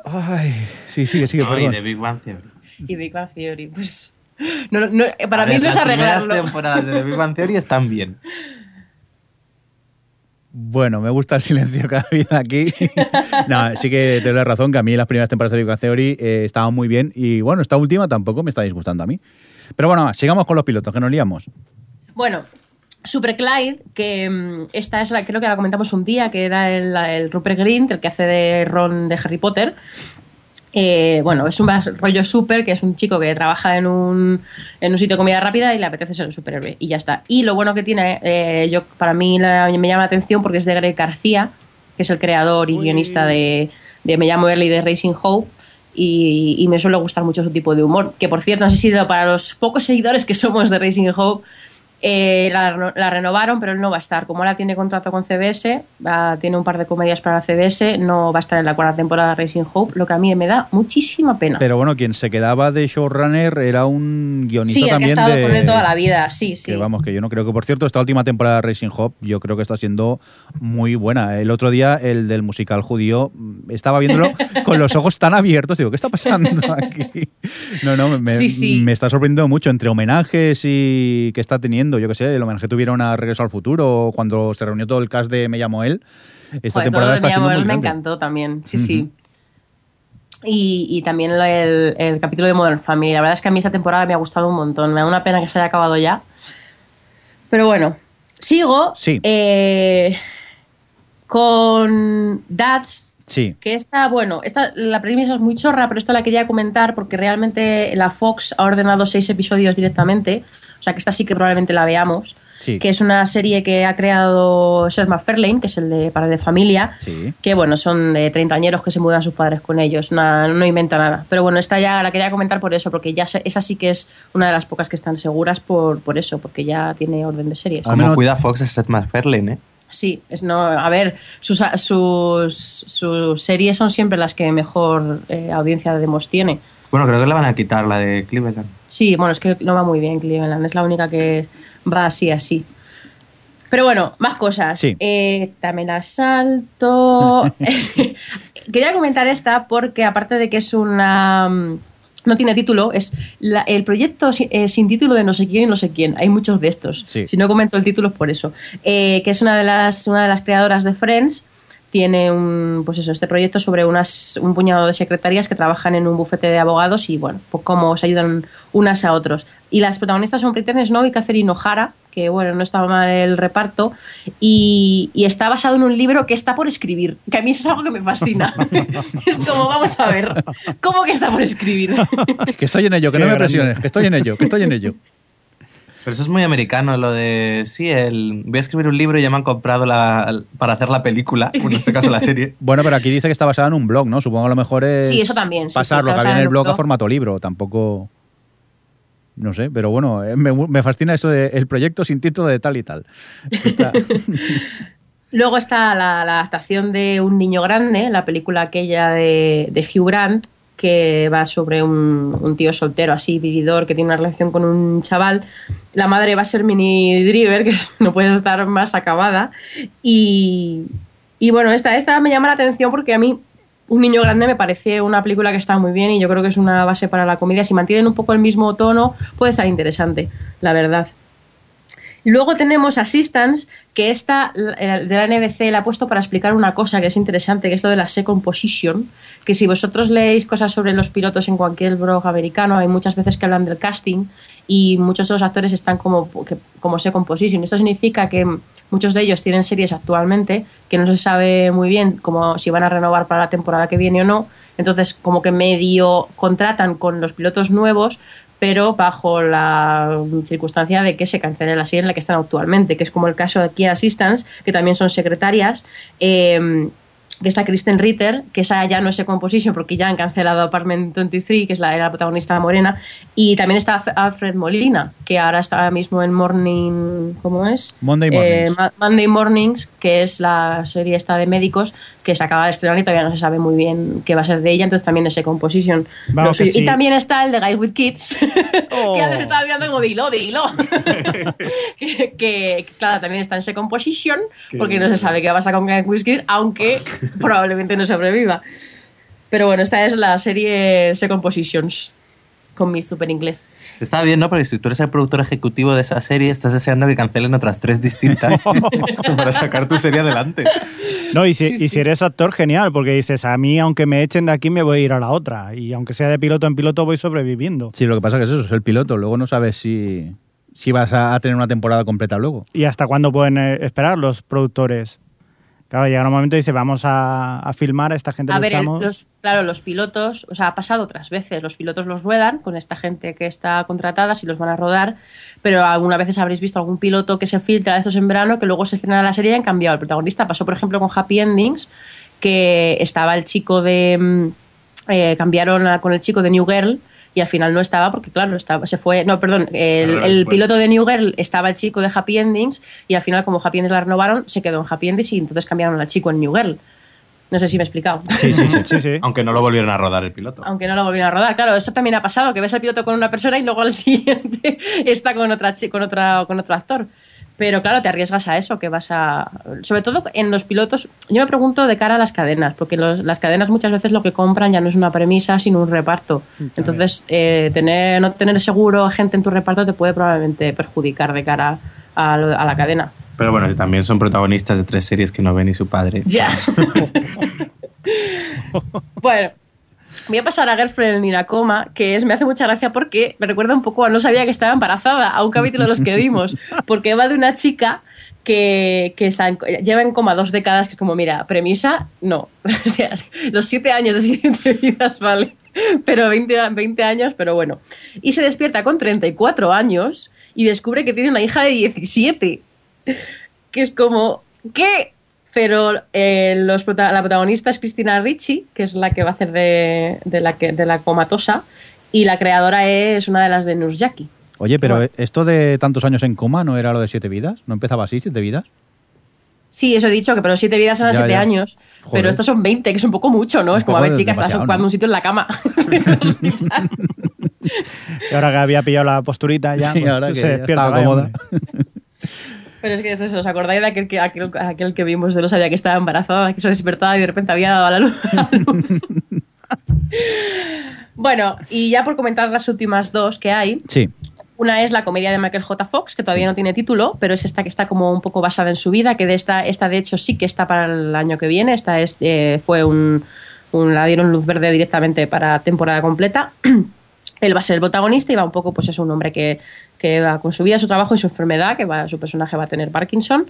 Ay, sí, sigue, sigue, No, y de Big Bang Theory. y Big Bang Theory, pues. No, no, para A mí ver, no es las primeras arreglarlo. temporadas de The Big Bang Theory están bien. Bueno, me gusta el silencio que ha habido aquí. no, sí que te doy la razón que a mí las primeras temporadas de Big Bang Theory eh, estaban muy bien y bueno, esta última tampoco me está disgustando a mí. Pero bueno, sigamos con los pilotos, que nos liamos. Bueno, Super Clyde, que mm, esta es la, creo que la comentamos un día, que era el, el Rupert Grint, el que hace de Ron de Harry Potter. Eh, bueno, es un rollo super, que es un chico que trabaja en un, en un sitio de comida rápida y le apetece ser un superhéroe. Y ya está. Y lo bueno que tiene, eh, yo para mí la- me llama la atención porque es de Greg García, que es el creador y guionista de, de Me llamo Early de Racing Hope. Y, y me suele gustar mucho su tipo de humor. Que por cierto, no sé si para los pocos seguidores que somos de Racing Hope, eh, la, la renovaron, pero él no va a estar. Como ahora tiene contrato con CBS, va- tiene un par de comedias para CBS, no va a estar en la cuarta temporada de Racing Hope, lo que a mí me da muchísima pena. Pero bueno, quien se quedaba de showrunner era un guionista sí, el que ha también estado de... con él toda la vida, sí, sí. Que vamos, que yo no creo que, por cierto, esta última temporada de Racing Hop yo creo que está siendo muy buena. El otro día, el del musical judío, mm, estaba viéndolo con los ojos tan abiertos. Digo, ¿qué está pasando aquí? No, no, me, Sí, sí. me está sorprendiendo mucho entre homenajes y que está teniendo, yo qué sé, el homenaje tuvieron a Regreso al Futuro, cuando se reunió todo el cast de Me llamo él. Esta Joder, temporada está de siendo muy me grande. encantó también, sí, sí. Y, y también el capítulo de Modern Family. La verdad es que a mí esta temporada me ha gustado un montón. Me da una pena que se haya acabado ya. Pero bueno, sigo Sí. eh, con Dads, Sí, que esta, bueno, esta, la premisa es muy chorra, pero esta la quería comentar porque realmente la Fox ha ordenado seis episodios directamente. O sea que esta sí que probablemente la veamos. Sí. Que es una serie que ha creado Seth MacFarlane, que es el de Padre de Familia. sí. Que bueno, son de treintañeros que se mudan sus padres con ellos. Una- no inventa nada. Pero bueno, esta ya la quería comentar por eso, porque ya se- esa sí que es una de las pocas que están seguras por, por eso, porque ya tiene orden de series. Como cuida Fox es Seth MacFarlane, ¿eh? Sí, es no, a ver, sus, sus, sus series son siempre las que mejor eh, audiencia de demos tiene. Bueno, creo que le van a quitar la de Cleveland. Sí, bueno, es que no va muy bien Cleveland, es la única que va así, así. Pero bueno, más cosas. Sí. Eh, también asalto. quería comentar esta porque aparte de que es una... mm, No tiene título, es la- el proyecto si- eh, sin título de no sé quién y no sé quién. Hay muchos de estos. Sí. Si no comento el título es por eso. Eh, que es una de las, una de las creadoras de Friends. Tiene un, pues eso, este proyecto sobre unas, un puñado de secretarias que trabajan en un bufete de abogados y bueno, pues cómo se ayudan unas a otros. Y las protagonistas son Britney Snow y Catherine O'Hara, que bueno, no estaba mal el reparto, y, y está basado en un libro que está por escribir, que a mí eso es algo que me fascina. es como, vamos a ver, ¿cómo que está por escribir? Que estoy en ello, que Qué no me grande. presiones, que estoy en ello, que estoy en ello. Pero eso es muy americano, lo de, sí, el, voy a escribir un libro y ya me han comprado la, para hacer la película, o en este caso la serie. Bueno, pero aquí dice que está basada en un blog, ¿no? Supongo que a lo mejor es Sí, eso también, sí, sí, pasar lo que había en el blog a formato libro. Tampoco... No sé, pero bueno, eh, me, me fascina eso de el proyecto sin título de tal y tal. Está- Luego está la, la adaptación de Un niño grande, la película aquella de, de Hugh Grant, que va sobre un, tío soltero así, vividor, que tiene una relación con un chaval. La madre va a ser Minnie Driver, que no puede estar más acabada. Y, y bueno, esta, esta me llama la atención porque a mí Un niño grande me parece una película que está muy bien y yo creo que es una base para la comedia. Si mantienen un poco el mismo tono, puede estar interesante, la verdad. Luego tenemos Assistance, que esta eh, de la NBC la ha puesto para explicar una cosa que es interesante, que es lo de la second position, que si vosotros leéis cosas sobre los pilotos en cualquier blog americano, hay muchas veces que hablan del casting y muchos de los actores están como, como second position. Esto significa que muchos de ellos tienen series actualmente que no se sabe muy bien como si van a renovar para la temporada que viene o no. Entonces, como que medio contratan con los pilotos nuevos, pero bajo la circunstancia de que se cancele la serie en la que están actualmente, que es como el caso de Kia Assistance, que también son secretarias. eh, que está Kristen Ritter, que esa ya no es Second Position porque ya han cancelado Apartment 23, que es la, la protagonista morena, y también está Alf- Alfred Molina, que ahora está ahora mismo en Morning, ¿cómo es? Monday Eh, Mornings. Ma- Monday Mornings, que es la serie esta de médicos que se acaba de estrenar y todavía no se sabe muy bien qué va a ser de ella, entonces también es Second Position. Vamos sí. Y también está el de Guys with Kids, Oh. que antes estaba mirando como dilo, dilo. que, que, claro, también está en Second Position, porque no se sabe qué va a pasar con Guys with Kids, aunque probablemente no sobreviva. Pero bueno, esta es la serie Second Positions, con mi super inglés. Está bien, ¿no? Porque si tú eres el productor ejecutivo de esa serie, estás deseando que cancelen otras tres distintas para sacar tu serie adelante. No, y si, y si eres actor, genial, porque dices, a mí, aunque me echen de aquí, me voy a ir a la otra. Y aunque sea de piloto en piloto, voy sobreviviendo. Sí, lo que pasa que es eso, es el piloto. Luego no sabes si, si vas a, a tener una temporada completa luego. ¿Y hasta cuándo pueden eh, esperar los productores? Claro, llega un momento y dice, vamos a, a filmar, a esta gente A ver, el- los, claro, los pilotos, o sea, ha pasado otras veces. Los pilotos los ruedan con esta gente que está contratada, si los van a rodar, pero algunas veces habréis visto algún piloto que se filtra de estos en verano que luego se estrena la serie y han cambiado el protagonista. Pasó, por ejemplo, con Happy Endings, que estaba el chico de. mm, eh, cambiaron a- con el chico de New Girl. Y al final no estaba porque, claro, estaba, se fue. No, perdón, el, piloto de New Girl estaba el chico de Happy Endings. Y al final, como Happy Endings la renovaron, se quedó en Happy Endings y entonces cambiaron al chico en New Girl. No sé si me he explicado. Sí, sí, sí. Sí, sí. Aunque no lo volvieron a rodar el piloto. Aunque no lo volvieron a rodar. Claro, eso también ha pasado, que ves al piloto con una persona y luego al siguiente está con otra con otra con otro actor. Pero claro, te arriesgas a eso, que vas a... Sobre todo en los pilotos, yo me pregunto de cara a las cadenas, porque los- las cadenas muchas veces lo que compran ya no es una premisa, sino un reparto. Entonces, eh, tener, no tener seguro gente en tu reparto te puede probablemente perjudicar de cara a, lo- a la cadena. Pero bueno, también son protagonistas de tres series que no ven ni su padre. Ya. bueno, voy a pasar a Girlfriend in a Coma, que es, me hace mucha gracia porque me recuerda un poco a No sabía que estaba embarazada, a un capítulo de los que vimos, porque va de una chica que, que está en- lleva en coma dos décadas, que es como, mira, premisa, no. O sea, los siete años de siete vidas, vale. Pero 20, a- 20 años, pero bueno. Y se despierta con 34 años y descubre que tiene una hija de 17 que es como, ¿qué? Pero eh, los prota- la protagonista es Cristina Ricci, que es la que va a hacer de, de la, que, de la comatosa, y la creadora es una de las de Nurjaki. Oye, pero Bueno. esto de tantos años en coma no era lo de siete vidas, ¿no empezaba así, siete vidas? Sí, eso he dicho, que pero siete vidas eran Ya, siete ya. años. Joder. Pero estos son 20, que es un poco mucho, ¿no? Un es como, a ver, chica, estás ocupando ¿no? un sitio en la cama. Y ahora que había pillado la posturita ya, Sí, pues, ahora que se ya despierta. estaba cómoda. Pero es que es eso, ¿os acordáis de aquel que, aquel, aquel que vimos de no sabía que estaba embarazada, que se despertaba y de repente había dado a la luz? a la luz? bueno, y ya por comentar las últimas dos que hay, Sí. una es la comedia de Michael J. Fox, que todavía no tiene título, pero es esta que está como un poco basada en su vida, que de esta, esta de hecho sí que está para el año que viene. Esta es, eh, fue un, un- la dieron luz verde directamente para temporada completa. Él va a ser el protagonista y va un poco, pues es un hombre que, que va con su vida, su trabajo y su enfermedad, que va, su personaje va a tener Parkinson.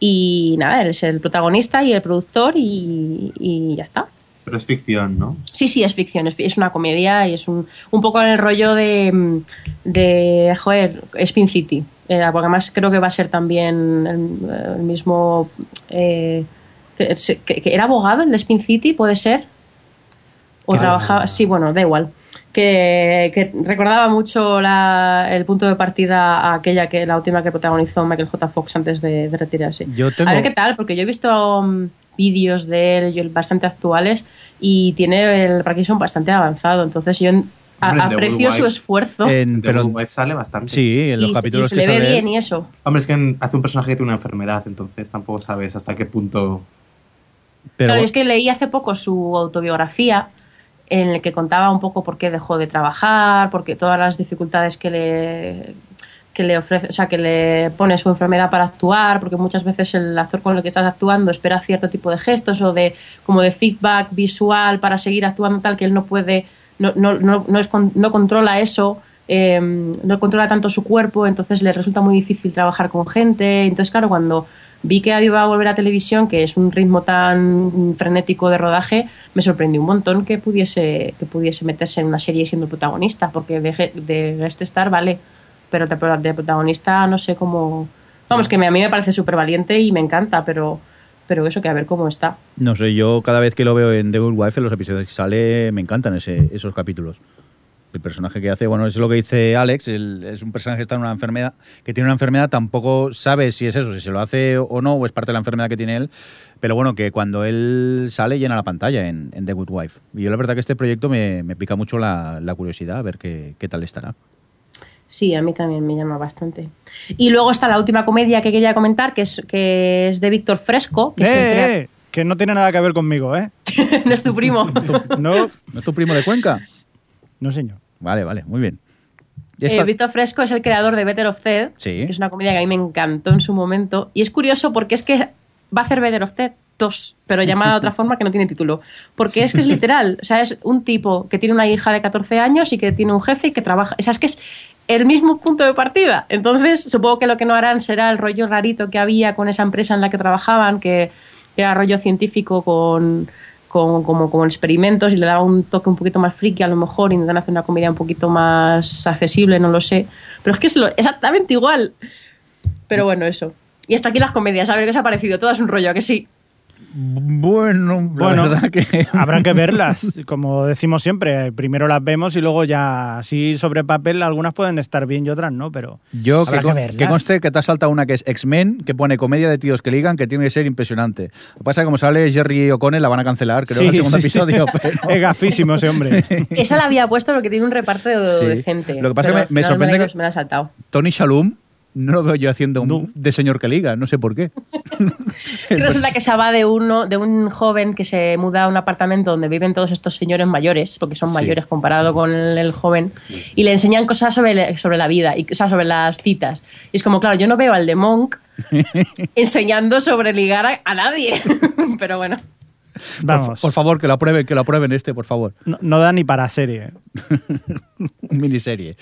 Y nada, él es el protagonista y el productor y, y ya está. Pero es ficción, ¿no? Sí, sí, es ficción, es, una comedia y es un, un poco en el rollo de, de joder, Spin City. Eh, porque además creo que va a ser también el, el mismo... eh, que, se- que- que era abogado el de Spin City, ¿puede ser? O trabajaba... Sí, bueno, da igual. Que, que recordaba mucho la- el punto de partida a aquella que la última que protagonizó Michael J. Fox antes de, de retirarse. Yo tengo- A ver qué tal, porque yo he visto mm, vídeos de él bastante actuales y tiene el Parkinson bastante avanzado. Entonces yo Hombre, aprecio su esfuerzo En- pero Wife sale bastante. sí, en los y, capítulos y se que le ve sale bien y eso. Hombre, es que hace un personaje que tiene una enfermedad, entonces tampoco sabes hasta qué punto. pero claro, es que leí hace poco su autobiografía en el que contaba un poco por qué dejó de trabajar, porque todas las dificultades que le que le ofrece, o sea, que le pone su enfermedad para actuar, porque muchas veces el actor con el que estás actuando espera cierto tipo de gestos o de como de feedback visual para seguir actuando tal que él no puede, no, no, no, no, es controla eso, eh, no controla tanto su cuerpo, entonces le resulta muy difícil trabajar con gente. Entonces, claro, cuando vi que iba a volver a televisión, que es un ritmo tan frenético de rodaje, me sorprendió un montón que pudiese, que pudiese meterse en una serie siendo protagonista, porque de, de guest star vale, pero de, pro- de protagonista no sé cómo... Vamos, que a mí me parece súper valiente y me encanta, pero, pero eso que a ver cómo está. No sé, yo cada vez que lo veo en The Good Wife, en los episodios que sale, me encantan ese- esos capítulos. El personaje que hace, bueno, es lo que dice Alex, el- es un personaje que está en una enfermedad, que tiene una enfermedad, tampoco sabe si es eso, si se lo hace o no, o es parte de la enfermedad que tiene él, pero bueno, que cuando él sale llena la pantalla en, en The Good Wife. Y yo la verdad que este proyecto me, me pica mucho la, la curiosidad, a ver qué, qué tal estará. Sí, a mí también me llama bastante. Y luego está la última comedia que quería comentar, que es, que es de Víctor Fresco, que ¡Eh, eh! Que no tiene nada que ver conmigo, ¿eh? no es tu primo. No, ¿No es tu primo de Cuenca? no señor. Vale, vale, muy bien. Eh, Fresco es el creador de Better of Ted, Sí. que es una comedia que a mí me encantó en su momento. Y es curioso porque es que va a hacer Better of Ted 2, pero llamada de otra forma que no tiene título. Porque es que es literal. O sea, es un tipo que tiene una hija de 14 años y que tiene un jefe y que trabaja. O sea, es que es el mismo punto de partida. Entonces, supongo que lo que no harán será el rollo rarito que había con esa empresa en la que trabajaban, que, que era rollo científico con, con, como, como experimentos y le daba un toque un poquito más friki a lo mejor, intentan hacer una comedia un poquito más accesible, no lo sé. Pero es que es lo- exactamente igual. Pero bueno, eso. Y hasta aquí las comedias, a ver qué os ha parecido. Todo es un rollo, ¿a que sí. Bueno, la Bueno, verdad que... habrá que verlas, como decimos siempre. Primero las vemos y luego ya, así sobre papel, algunas pueden estar bien y otras no, pero Yo, habrá que, que verlas. que conste que te ha saltado una que es X-Men, que pone comedia de tíos que ligan, que tiene que ser impresionante. Lo que pasa es que como sale Jerry O'Connell, la van a cancelar, creo, en el segundo sí, sí. episodio. pero- Es gafísimo ese hombre. Esa la había puesto porque tiene un reparto Sí. decente. Lo que pasa es que me- sorprende que- me la ha saltado. Tony Shalhoub no lo veo yo haciendo un- No. de señor que liga, no sé por qué. Que resulta que se va de uno, de un joven que se muda a un apartamento donde viven todos estos señores mayores, porque son Sí. mayores comparado con el, el joven, y le enseñan cosas sobre, sobre la vida, y, o sea, sobre las citas. Y es como, claro, yo no veo al de Monk enseñando sobre ligar a, a nadie. Pero bueno. Por, Vamos, por favor, que lo aprueben, que lo aprueben este, por favor. no, no da ni para serie. Miniserie.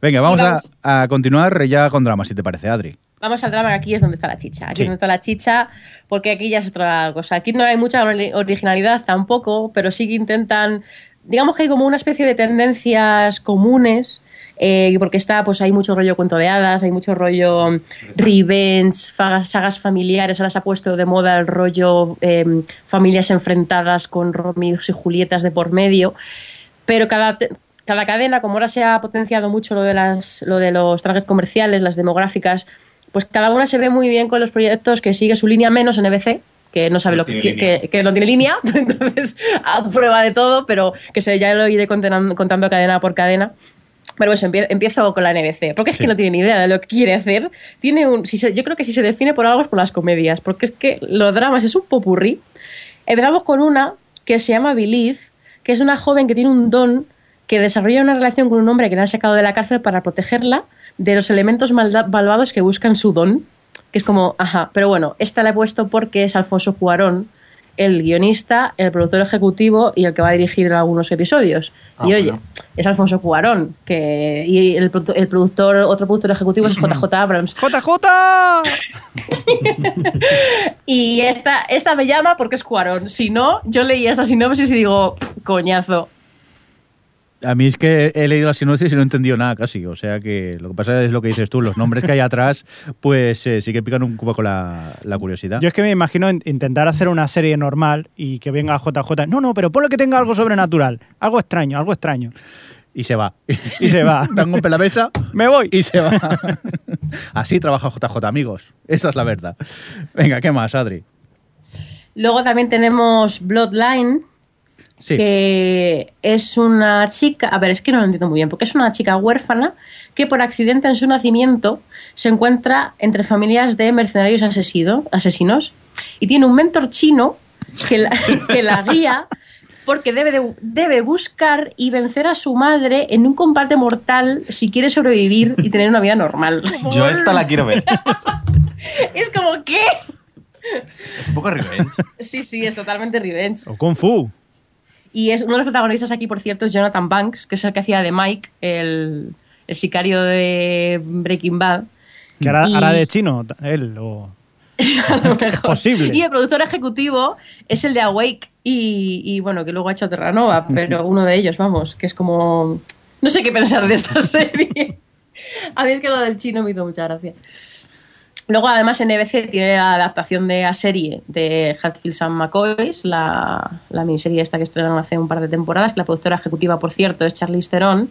Venga, vamos, A, a continuar ya con drama, si te parece, Adri. Vamos al drama, que aquí es donde está la chicha. Aquí Sí. es donde está la chicha, porque aquí ya es otra cosa. Aquí no hay mucha ori- originalidad tampoco, pero sí que intentan. Digamos que hay como una especie de tendencias comunes. Eh, porque está, pues hay mucho rollo cuento de hadas, hay mucho rollo mm, revenge, sagas familiares. Ahora se ha puesto de moda el rollo em, familias enfrentadas con Romeos y Julietas de por medio. Pero cada, cada cadena, como ahora se ha potenciado mucho lo de, las, lo de los trajes comerciales, las demográficas, pues cada una se ve muy bien con los proyectos que sigue su línea menos en EBC que no sabe No lo que, que- que no tiene línea, entonces a prueba de todo, pero que se, ya lo iré contando, contando cadena por cadena. Eso, empie- empiezo con la NBC, porque es Sí. que no tiene ni idea de lo que quiere hacer. Tiene un, si se- yo creo que si se define por algo es por las comedias, porque es que los dramas es un popurrí. Empezamos con una que se llama Believe, que es una joven que tiene un don que desarrolla una relación con un hombre que la han sacado de la cárcel para protegerla de los elementos malvados que buscan su don. Que es como, ajá, pero bueno, esta la he puesto porque es Alfonso Cuarón, el guionista, el productor ejecutivo y el que va a dirigir algunos episodios. Ah, y oye, bueno. es Alfonso Cuarón, que y el, el productor, otro productor ejecutivo es JJ Abrams. ¡JJ! Y esta, esta me llama porque es Cuarón. Si no, yo leía esta sinopsis y digo, "Pff, coñazo. A mí es que he leído la sinopsis y no he entendido nada casi. O sea que lo que pasa es lo que dices tú, los nombres que hay atrás, pues eh, sí que pican un poco la, la curiosidad. Yo es que me imagino in- intentar hacer una serie normal y que venga JJ. No, no, pero ponle que tenga algo sobrenatural. Algo extraño, algo extraño. Y se va. Y se va. Da un golpe en la mesa Me voy. y se va. Así trabaja JJ, amigos. Esa es la verdad. Venga, ¿qué más, Adri? Luego también tenemos Bloodline, Sí. que es una chica, a ver, es que no lo entiendo muy bien, porque es una chica huérfana que por accidente en su nacimiento se encuentra entre familias de mercenarios asesido- asesinos y tiene un mentor chino que la, que la guía porque debe, de- debe buscar y vencer a su madre en un combate mortal si quiere sobrevivir y tener una vida normal. Yo esta la quiero ver. Es como, ¿qué? Es un poco revenge. Sí, sí, es totalmente revenge. O Kung Fu. Y es uno de los protagonistas aquí, por cierto, es Jonathan Banks, que es el que hacía de Mike, el, el sicario de Breaking Bad. Que hará, Y- hará de chino él. O... a lo mejor. Posible. Y el productor ejecutivo es el de Awake y, y, bueno, que luego ha hecho Terranova, pero uno de ellos, vamos, que es como... No sé qué pensar de esta serie. A mí es que lo del chino me hizo mucha gracia. Luego, además, NBC tiene la adaptación de la serie de Hatfields and McCoys, la, la miniserie esta que estrenaron hace un par de temporadas, que la productora ejecutiva, por cierto, es Charlize Theron.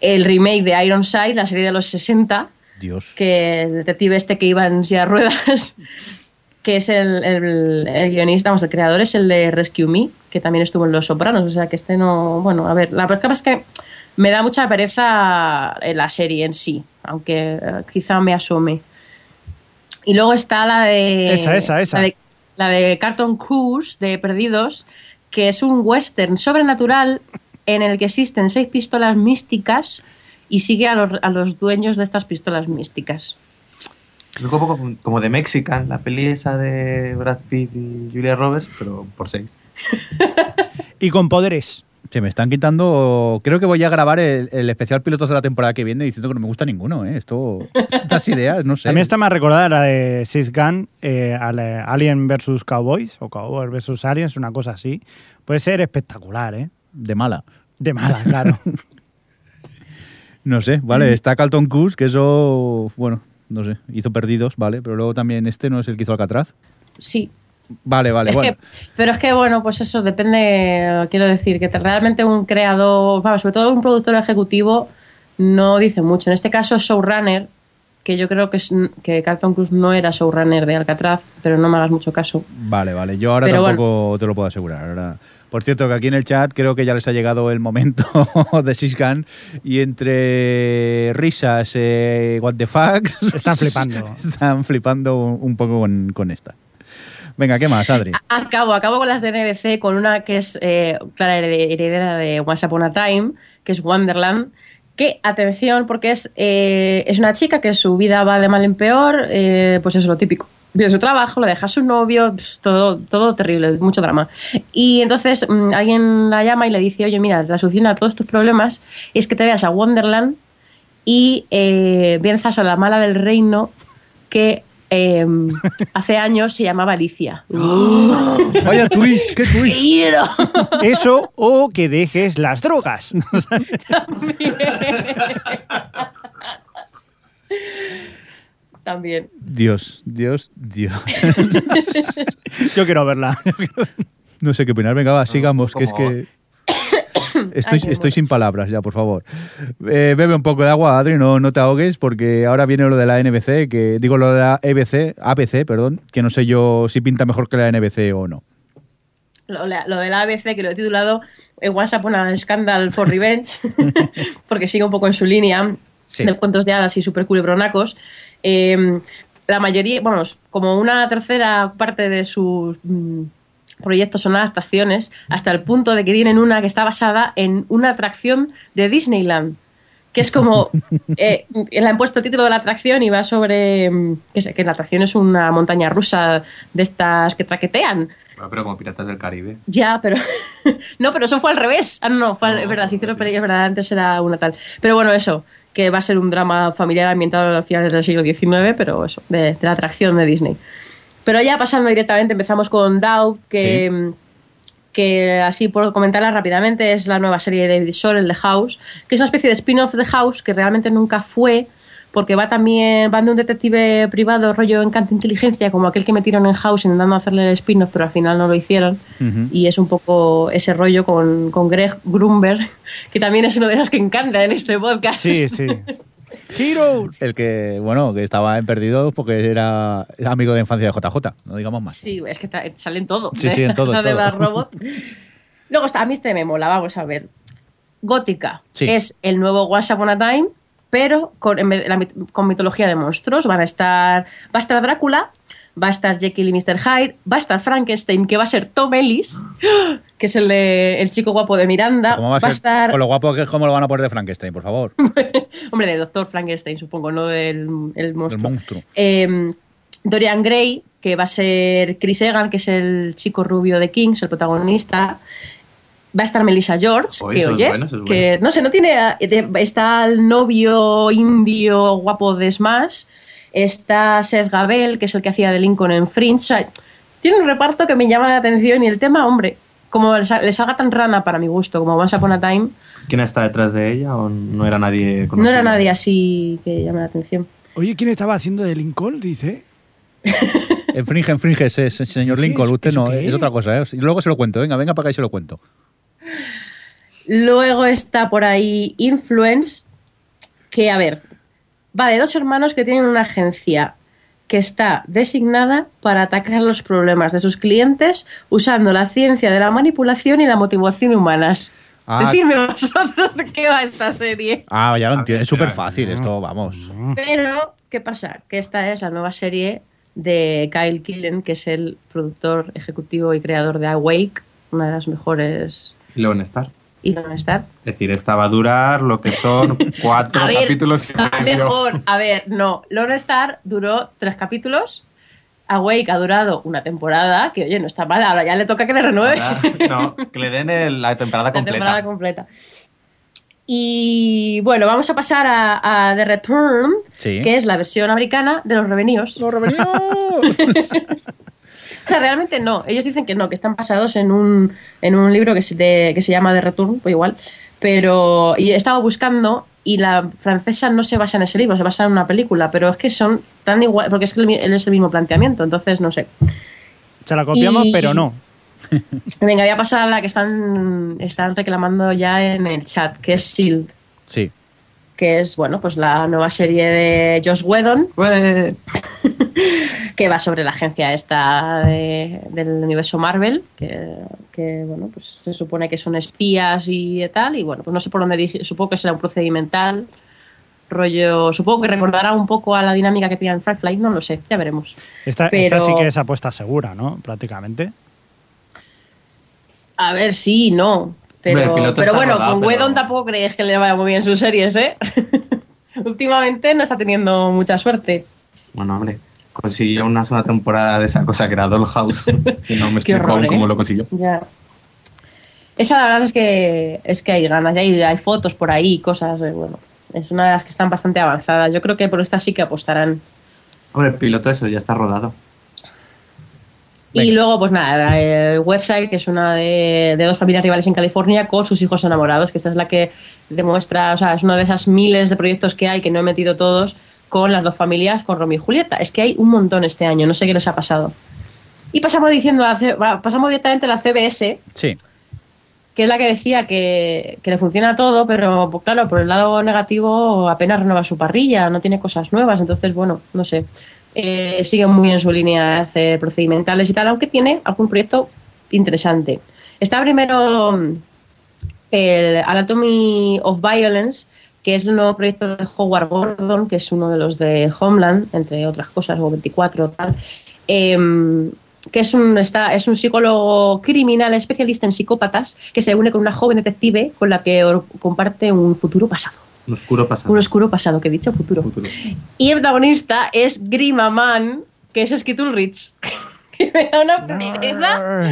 El remake de Ironside, la serie de los 60, Dios. que el detective este que iba en silla de ruedas, que es el, el- el guionista, vamos, el creador es el de Rescue Me, que también estuvo en Los Sopranos, o sea que este no, bueno, a ver, la verdad es que me da mucha pereza en la serie en sí, aunque eh, quizá me asome. Y luego está la de... Esa, esa, esa. La de, la de Carton Cruise, de Perdidos, que es un western sobrenatural en el que existen seis pistolas místicas y sigue a los, a los dueños de estas pistolas místicas. Es un poco como- como de Mexican, la peli esa de Brad Pitt y Julia Roberts, pero por seis. Y con poderes. Se me están quitando. Creo que voy a grabar el, el especial pilotos de la temporada que viene diciendo que no me gusta ninguno, ¿eh? Esto, estas ideas, no sé. A mí esta me ha recordado la de Six Gun, eh, al- Alien vs. Cowboys, o Cowboys vs. Aliens, una cosa así. Puede ser espectacular, ¿eh? De mala. De mala, claro. No sé, vale, está Carlton Cus, que eso, bueno, no sé, hizo perdidos, vale, pero luego también este no es el que hizo Alcatraz. Sí, Vale, vale, Es bueno. que- pero es que, bueno, pues eso depende, quiero decir, que te- realmente un creador, vamos, sobre todo un productor ejecutivo, no dice mucho. En este caso, showrunner, que yo creo que, es, que Carlton Cruz no era showrunner de Alcatraz, pero no me hagas mucho caso. Vale, vale, yo ahora Pero tampoco te lo puedo asegurar. ahora- Por cierto, que aquí en el chat creo que ya les ha llegado el momento de Siscan y entre risas, eh, what the fucks, Están flipando. están flipando un un poco con, con esta. Venga, ¿qué más, Adri? Acabo, acabo con las de NBC, con una que es eh, clara heredera de Once Upon a Time, que es Wonderland. Que, atención, porque es, eh, es una chica que su vida va de mal en peor, eh, pues eso, lo típico. Pierde su trabajo, lo deja a su novio, todo, todo terrible, mucho drama. Y entonces mm, alguien la llama y le dice, oye, mira, la solución a todos tus problemas es que te veas a Wonderland y eh, venzas a la mala del reino que eh, hace años se llamaba Alicia. Vaya twist, qué twist. Eso o que dejes las drogas. También. Dios, Dios, Dios. Yo quiero verla. No sé qué opinar. Venga, va, sigamos, que es que... Estoy, Ay, estoy sin palabras ya, por favor. Eh, bebe un poco de agua, Adri, no, no te ahogues, porque ahora viene lo de la NBC, que digo lo de la EBC, ABC, perdón, que no sé yo si pinta mejor que la NBC o no. lo, de la ABC, que lo he titulado eh, Once Upon a Scandal for Revenge, porque sigue un poco en su línea Sí. de cuentos de hadas y super culebronacos. Eh, la mayoría, vamos, como una tercera parte de sus mm, proyectos son adaptaciones, hasta el punto de que tienen una que está basada en una atracción de Disneyland. Que es como. eh, le han puesto el título de la atracción y va sobre. mm, Que, sé, que la atracción es una montaña rusa de estas que traquetean. Bueno, pero como Piratas del Caribe. Ya, pero. no, pero eso fue al revés. Ah, no, no, fue al- No, es verdad, se pues hicieron sí. pero es verdad, antes era una tal. Pero bueno, eso, que va a ser un drama familiar ambientado a finales del siglo XIX, pero eso, de, de la atracción de Disney. Pero ya pasando directamente, empezamos con Dow, que. Sí. que así por comentarla rápidamente es la nueva serie de David Shore, el de House, que es una especie de spin-off de House que realmente nunca fue, porque va también, van de un detective privado rollo encanto inteligencia, como aquel que metieron en House intentando hacerle el spin-off, pero al final no lo hicieron. Y es un poco ese rollo con, con Greg Grunberg, que también es uno de los que encanta en este podcast. Sí, sí. Heroes. El que, bueno, que estaba en Perdidos porque era amigo de infancia de JJ, no digamos más. Sí, es que salen todo. Sí, sí, en todo, La de todo. Robot. Luego está, a mí este me mola, vamos a ver. Gótica Sí. es el nuevo Once Upon a Time, pero con, en la con mitología de monstruos. Van a estar, va a estar Drácula, va a estar Jekyll y Mr. Hyde, va a estar Frankenstein, que va a ser Tom Ellis, que es el, de- el chico guapo de Miranda. ¿Cómo va a va a ser? estar, Con lo guapo que es, ¿cómo lo van a poner de Frankenstein, por favor? hombre, del doctor Frankenstein, supongo, no del el El monstruo. monstruo. Eh, Dorian Gray, que va a ser Chris Egan, que es el chico rubio de Kings, el protagonista. Va a estar Melissa George, Oh, que eso es oye, bueno, eso es que no sé, no tiene. de- Está el novio indio guapo de Smash. Está Seth Gabel, que es el que hacía de Lincoln en Fringe. O sea, tiene un reparto que me llama la atención y el tema, hombre, como le sa- le salga tan rana para mi gusto, como Once Upon a Time, ¿Quién está detrás de ella o no era nadie no era nadie así que llame la atención. Oye, ¿quién estaba haciendo de Lincoln? Dice. Enfringe, enfringe, ese, ese señor ¿Qué Lincoln. es? Usted ¿Eso no, qué es otra cosa, ¿eh? Y luego se lo cuento. Venga, venga para acá y se lo cuento. Luego está por ahí Influence, que a ver, va de dos hermanos que tienen una agencia que está designada para atacar los problemas de sus clientes usando la ciencia de la manipulación y la motivación humanas. Ah. Decidme vosotros de qué va esta serie. Ah, ya lo entiendo. Es súper espera. fácil esto, vamos. Pero, ¿qué pasa? Que esta es la nueva serie de Kyle Killen, que es el productor ejecutivo y creador de Awake, una de las mejores Leon Star. Y no Star. Es decir, esta va a durar lo que son cuatro A ver, capítulos y medio. mejor. A ver, no. Lone Star duró tres capítulos. Awake ha durado una temporada, que oye, no está mal. Ahora ya le toca que le renueve. Ahora, No, que le den el- la temporada la completa. temporada completa. Y bueno, vamos a pasar a, a The Return, Sí. que es la versión americana de los revenidos. ¡Los revenidos! O sea, realmente no. Ellos dicen que no, que están basados en un, en un libro que se, de- que se llama The Return, pues igual. Pero y he estado buscando y la francesa no se basa en ese libro, se basa en una película, pero es que son tan igual, porque es que el mi- es el mismo planteamiento, entonces no sé. Se la copiamos, Y- pero no. Venga, voy a pasar a la que están, están reclamando ya en el chat, que es Shield, Sí. Que es, bueno, pues la nueva serie de Josh Whedon, que va sobre la agencia esta de- del universo Marvel, que, que, bueno, pues se supone que son espías y tal, y bueno, pues no sé por dónde dirigir, supongo que será un procedimental, rollo, supongo que recordará un poco a la dinámica que tenía en Firefly, no lo sé, ya veremos. Esta, Pero- esta sí que es apuesta segura, ¿no? Prácticamente. A ver, sí, no, pero, bueno, rodado, con pero- Whedon tampoco creéis que le vaya muy bien sus series, ¿eh? Últimamente no está teniendo mucha suerte. bueno, hombre, consiguió una segunda temporada de esa cosa que era Dollhouse. y no me explico horror, aún ¿eh? cómo lo consiguió. Ya. Esa la verdad es que es que hay ganas, hay, hay fotos por ahí, cosas, bueno, es una de las que están bastante avanzadas. Yo creo que por esta sí que apostarán. Hombre, el piloto eso ya está rodado. Y luego, pues nada, el website, que es una de, de dos familias rivales en California con sus hijos enamorados, que esta es la que demuestra, o sea, es una de esas miles de proyectos que hay, que no he metido todos, con las dos familias, con Romeo y Julieta. Es que hay un montón este año, no sé qué les ha pasado. Y pasamos diciendo, pasamos directamente a la CBS, Sí. que es la que decía que, que le funciona todo, pero pues, claro, por el lado negativo apenas renueva su parrilla, no tiene cosas nuevas, entonces bueno, no sé. Eh, sigue muy en su línea de hacer procedimentales y tal, aunque tiene algún proyecto interesante. Está primero mm, el Anatomy of Violence, que es el nuevo proyecto de Howard Gordon, que es uno de los de Homeland, entre otras cosas, o 24 tal, em, que es un, está, es un psicólogo criminal especialista en psicópatas que se une con una joven detective con la que comparte un futuro pasado. Un oscuro pasado. Un oscuro pasado, que he dicho futuro. Futuro. Y el protagonista es Grima Man, que es Skid Ulrich. que me da una pereza.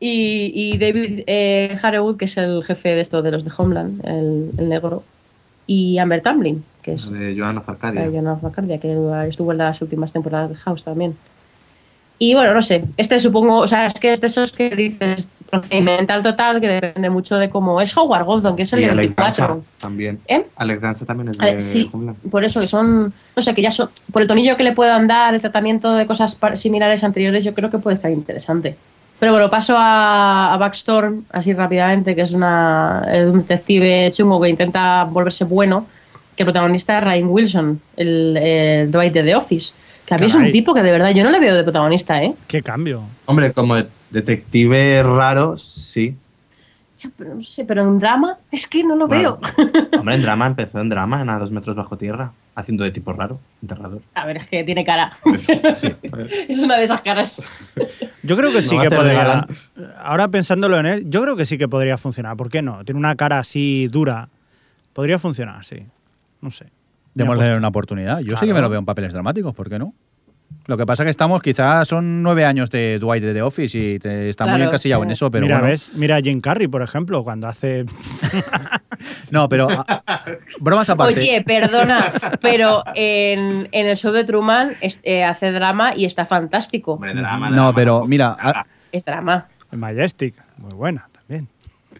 Y, y David eh, Harewood, que es el jefe de esto de los de Homeland, el, el negro. Y Amber Tamblyn, que es De Joan of Arcadia. eh, Joan of Arcadia, que estuvo en las últimas temporadas de House también. Y bueno, no sé, este supongo, o sea, es que es de esos que dices procedimental total, que depende mucho de cómo es Howard Gordon, que es el y de Alex 24. Gansa también. ¿Eh? Alex Gansa también es ver, de sí, Homeland. por eso que son, no sé, que ya son, por el tonillo que le puedan dar, el tratamiento de cosas similares anteriores, yo creo que puede estar interesante. Pero bueno, paso a, a Backstorm, así rápidamente, que es una, es un detective chungo que intenta volverse bueno, que el protagonista es Ryan Wilson, el, el Dwight de The Office, que a mí es un tipo que de verdad yo no le veo de protagonista, ¿eh? Qué cambio. Hombre, como de- detective raro, sí. Ya, Pero no sé, pero en drama es que no lo Bueno. veo. Hombre, en drama empezó en drama, en A dos metros bajo tierra, haciendo de tipo raro, enterrador. A ver, es que tiene cara. Eso, sí. es una de esas caras. Yo creo que sí que podría. Ahora pensándolo en él, yo creo que sí que podría funcionar. ¿Por qué no? Tiene una cara así dura. Podría funcionar, sí. No sé. Démosle una oportunidad. Yo sí Claro. que me lo veo en papeles dramáticos, ¿por qué no? Lo que pasa que estamos, quizás son nueve años de Dwight de The Office y te, está muy Claro, encasillado en sí. eso, pero Mira, bueno. ¿ves? Mira a Jim Carrey, por ejemplo, cuando hace. No, pero a- bromas aparte. Oye, perdona, pero en, en el show de Truman es- eh, hace drama y está fantástico. Hombre, drama, no, drama, pero tampoco. mira, a- Es drama. Majestic. Muy buena también.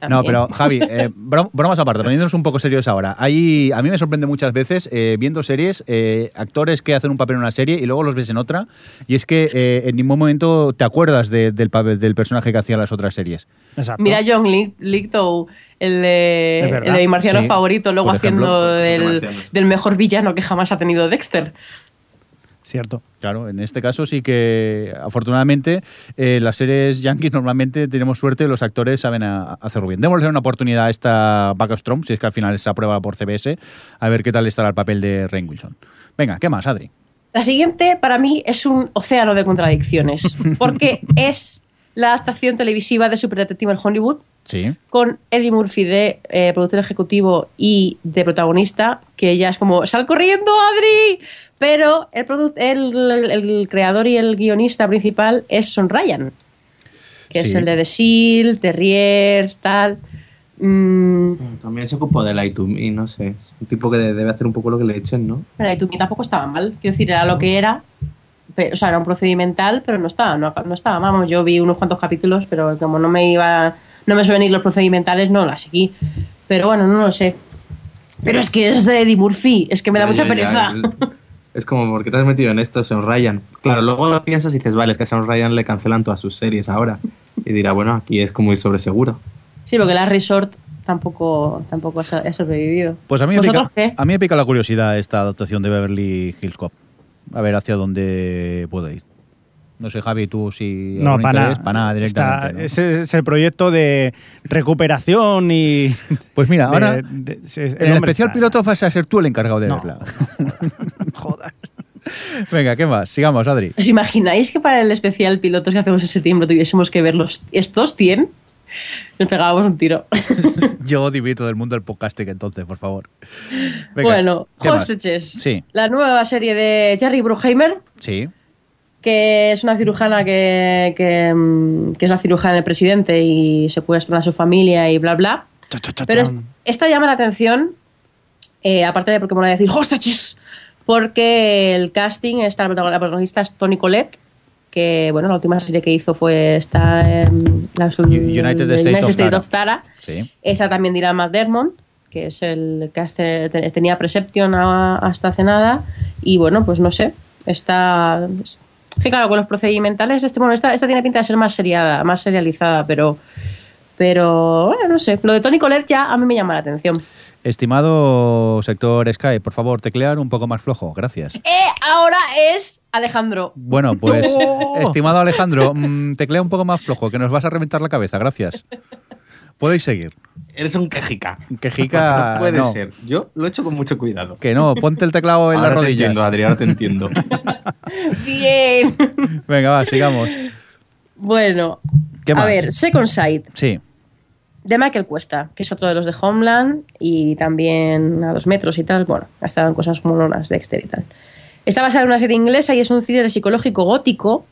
No, pero Javi, eh, bro- bromas aparte, poniéndonos un poco serios ahora. Hay, a mí me sorprende muchas veces eh, viendo series, eh, actores que hacen un papel en una serie y luego los ves en otra, y es que eh, en ningún momento te acuerdas de- del, papel- del personaje que hacía las otras series. Exacto. Mira a John Li- Lithgow, el de, el de marciano sí, favorito, luego ejemplo. haciendo marcianos. del mejor villano que jamás ha tenido Dexter. Cierto. Claro, en este caso sí que, afortunadamente, eh, las series yankees normalmente tenemos suerte, los actores saben a- hacerlo bien. Démosle una oportunidad a esta Backstrom, si es que al final se aprueba por CBS, a ver qué tal estará el papel de Rain Wilson. Venga, ¿qué más, Adri? La siguiente, para mí, es un océano de contradicciones, porque es la adaptación televisiva de Super Detective en Hollywood, Sí. con Eddie Murphy de eh, productor ejecutivo y de protagonista, que ya es como, ¡sal corriendo, Adri! Pero el, el, el- el creador y el guionista principal es Son Ryan, que es el de The Seal, Terriers, tal. Mm, También se ocupó de Light to Me, no sé. Es un tipo que de- debe hacer un poco lo que le echen, ¿no? pero y tú tampoco estaba mal. Quiero decir, era lo que era. Pero, o sea, era un procedimental, pero no estaba, no, no estaba. Vamos, yo vi unos cuantos capítulos, pero como no me iba, no me suelen ir los procedimentales, no la seguí. Pero bueno, no lo sé. Pero es que es de Eddie Murphy, es que me da Ya, mucha ya, pereza. ya. Es como, ¿por qué te has metido en esto, Sean Ryan? Claro, luego lo piensas y dices, vale, es que a Sean Ryan le cancelan todas sus series ahora. Y dirá, bueno, aquí es como ir sobre seguro. Sí, porque la Resort tampoco, tampoco ha sobrevivido. Pues a mí, me pica, a mí me pica la curiosidad esta adaptación de Beverly Hills Cop. A ver hacia dónde puedo ir. No sé, Javi, tú si... No, para nada. para nada directamente. Está- ¿no? Ese es el proyecto de recuperación y. Pues mira, de- ahora de- el en el especial está- piloto vas a ser tú el encargado de No, verla. Joder. Venga, ¿qué más? Sigamos, Adri. ¿Os imagináis que para el especial pilotos que hacemos en septiembre tuviésemos que ver los, estos 100? Nos pegábamos un tiro. Yo divito del mundo del podcasting entonces, por favor. Venga, bueno. Hostages. Sí. La nueva serie de Jerry Bruckheimer, Sí. Que es una cirujana que, que, mm, que es la cirujana del presidente y secuestra a su familia y bla, bla. Cha, cha, cha, Pero esta llama la atención, eh, aparte de porque me voy a decir hostages, porque el casting, está, la protagon- la protagonista es Tony Collette, que bueno, la última serie que hizo fue esta la U- United States of Tara. Tara. Sí. Esa también dirá Matt Dermont, que es el que hace- tenía Perception a- hasta hace nada. Y bueno, pues no sé. Está. Que claro, con los procedimentales, este, bueno, esta, esta tiene pinta de ser más seriada, más serializada, pero. Pero, bueno, no sé. Lo de Tony Collette ya a mí me llama la atención. Estimado sector Sky, por favor, teclear un poco más flojo. Gracias. ¡Eh! ahora es Alejandro. Bueno, pues, estimado Alejandro, mm, teclea un poco más flojo, que nos vas a reventar la cabeza. Gracias. Podéis seguir. Eres un quejica. Quejica, No puede no. ser. Yo lo he hecho con mucho cuidado. Que no, ponte el teclado en ahora las te entiendo, Adri, ahora te entiendo. Bien. Venga, va, sigamos. Bueno, ¿Qué más? a ver, Second Sight Sí. de Michael Cuesta, que es otro de los de Homeland y también a dos metros y tal. Bueno, ha estado en cosas como Lonas, Dexter y tal. Está basada en una serie inglesa y es un thriller psicológico gótico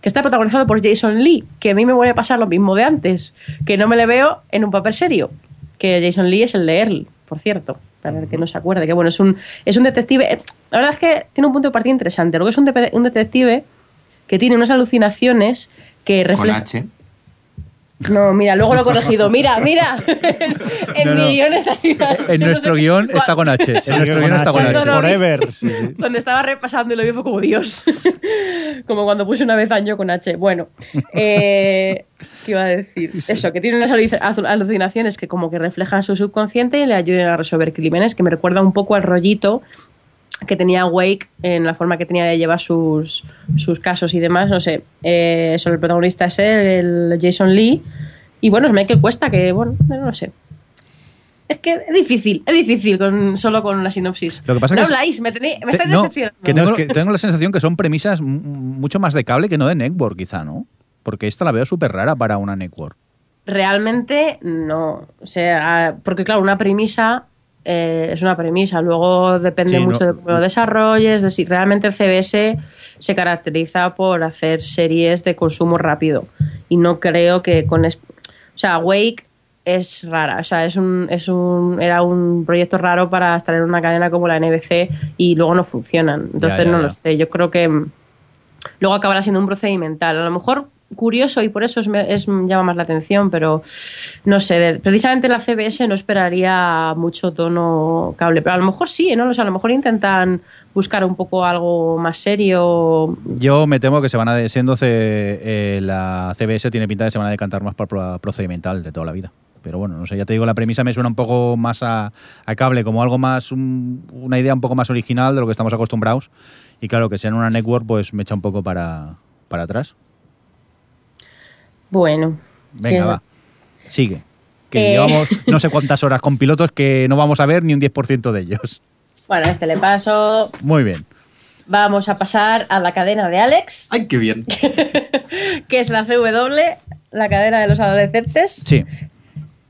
que está protagonizado por Jason Lee, que a mí me vuelve a pasar lo mismo de antes, que no me le veo en un papel serio. Que Jason Lee es el de Earl, por cierto, para el que no se acuerde, que bueno, es un, es un detective. eh, La verdad es que tiene un punto de partida interesante, porque es un, un detective que tiene unas alucinaciones que reflejan. No, mira, luego lo he corregido. Mira, mira. en No, mi no. guion está así. En nuestro guion está con H. En nuestro guion está con Cuando H. Forever. Cuando estaba repasando y lo vi fue como Dios. como cuando puse una vez año con H. Bueno, eh, ¿qué iba a decir? Eso, que tiene unas alucinaciones que como que reflejan su subconsciente y le ayudan a resolver crímenes, que me recuerda un poco al rollito que tenía Wake en la forma que tenía de llevar sus, sus casos y demás, no sé. Eh, eso, el protagonista es él, el Jason Lee. Y bueno, es Michael Cuesta, que bueno, no sé. Es que es difícil, es difícil con, solo con la sinopsis. Lo que pasa no que es- habláis, me, tenéis- me Te- estáis no, decepcionando. que No, tengo, que- tengo la sensación que son premisas mucho más de cable que no de network, quizá, ¿no? Porque esta la veo súper rara para una network. Realmente no. O sea, porque claro, una premisa eh, es una premisa. Luego depende Sí, mucho no- de cómo lo desarrolles, de si realmente el CBS se caracteriza por hacer series de consumo rápido. Y no creo que con O sea, Wake es rara. O sea, es un, es un, era un proyecto raro para estar en una cadena como la NBC y luego no funcionan. Entonces ya, no ya. lo sé. Yo creo que luego acabará siendo un procedimental. A lo mejor curioso y por eso es, es- llama más la atención, pero no sé, precisamente la CBS no esperaría mucho tono cable, pero a lo mejor sí, no lo sé, a lo mejor intentan buscar un poco algo más serio. Yo me temo que se van a, siendo eh, la CBS tiene pinta de que se van a decantar más por pro- procedimental de toda la vida. Pero bueno, no sé, ya te digo, la premisa me suena un poco más a, a cable, como algo más, un- una idea un poco más original de lo que estamos acostumbrados. Y claro, que sea en una network, pues me echa un poco para, para atrás. Bueno. Venga, va. Sigue. Que Eh. llevamos no sé cuántas horas con pilotos que no vamos a ver ni un 10% de ellos. Bueno, este le paso. Muy bien. Vamos a pasar a la cadena de Alex, ¡Ay, qué bien! que es la CW, la cadena de los adolescentes, Sí.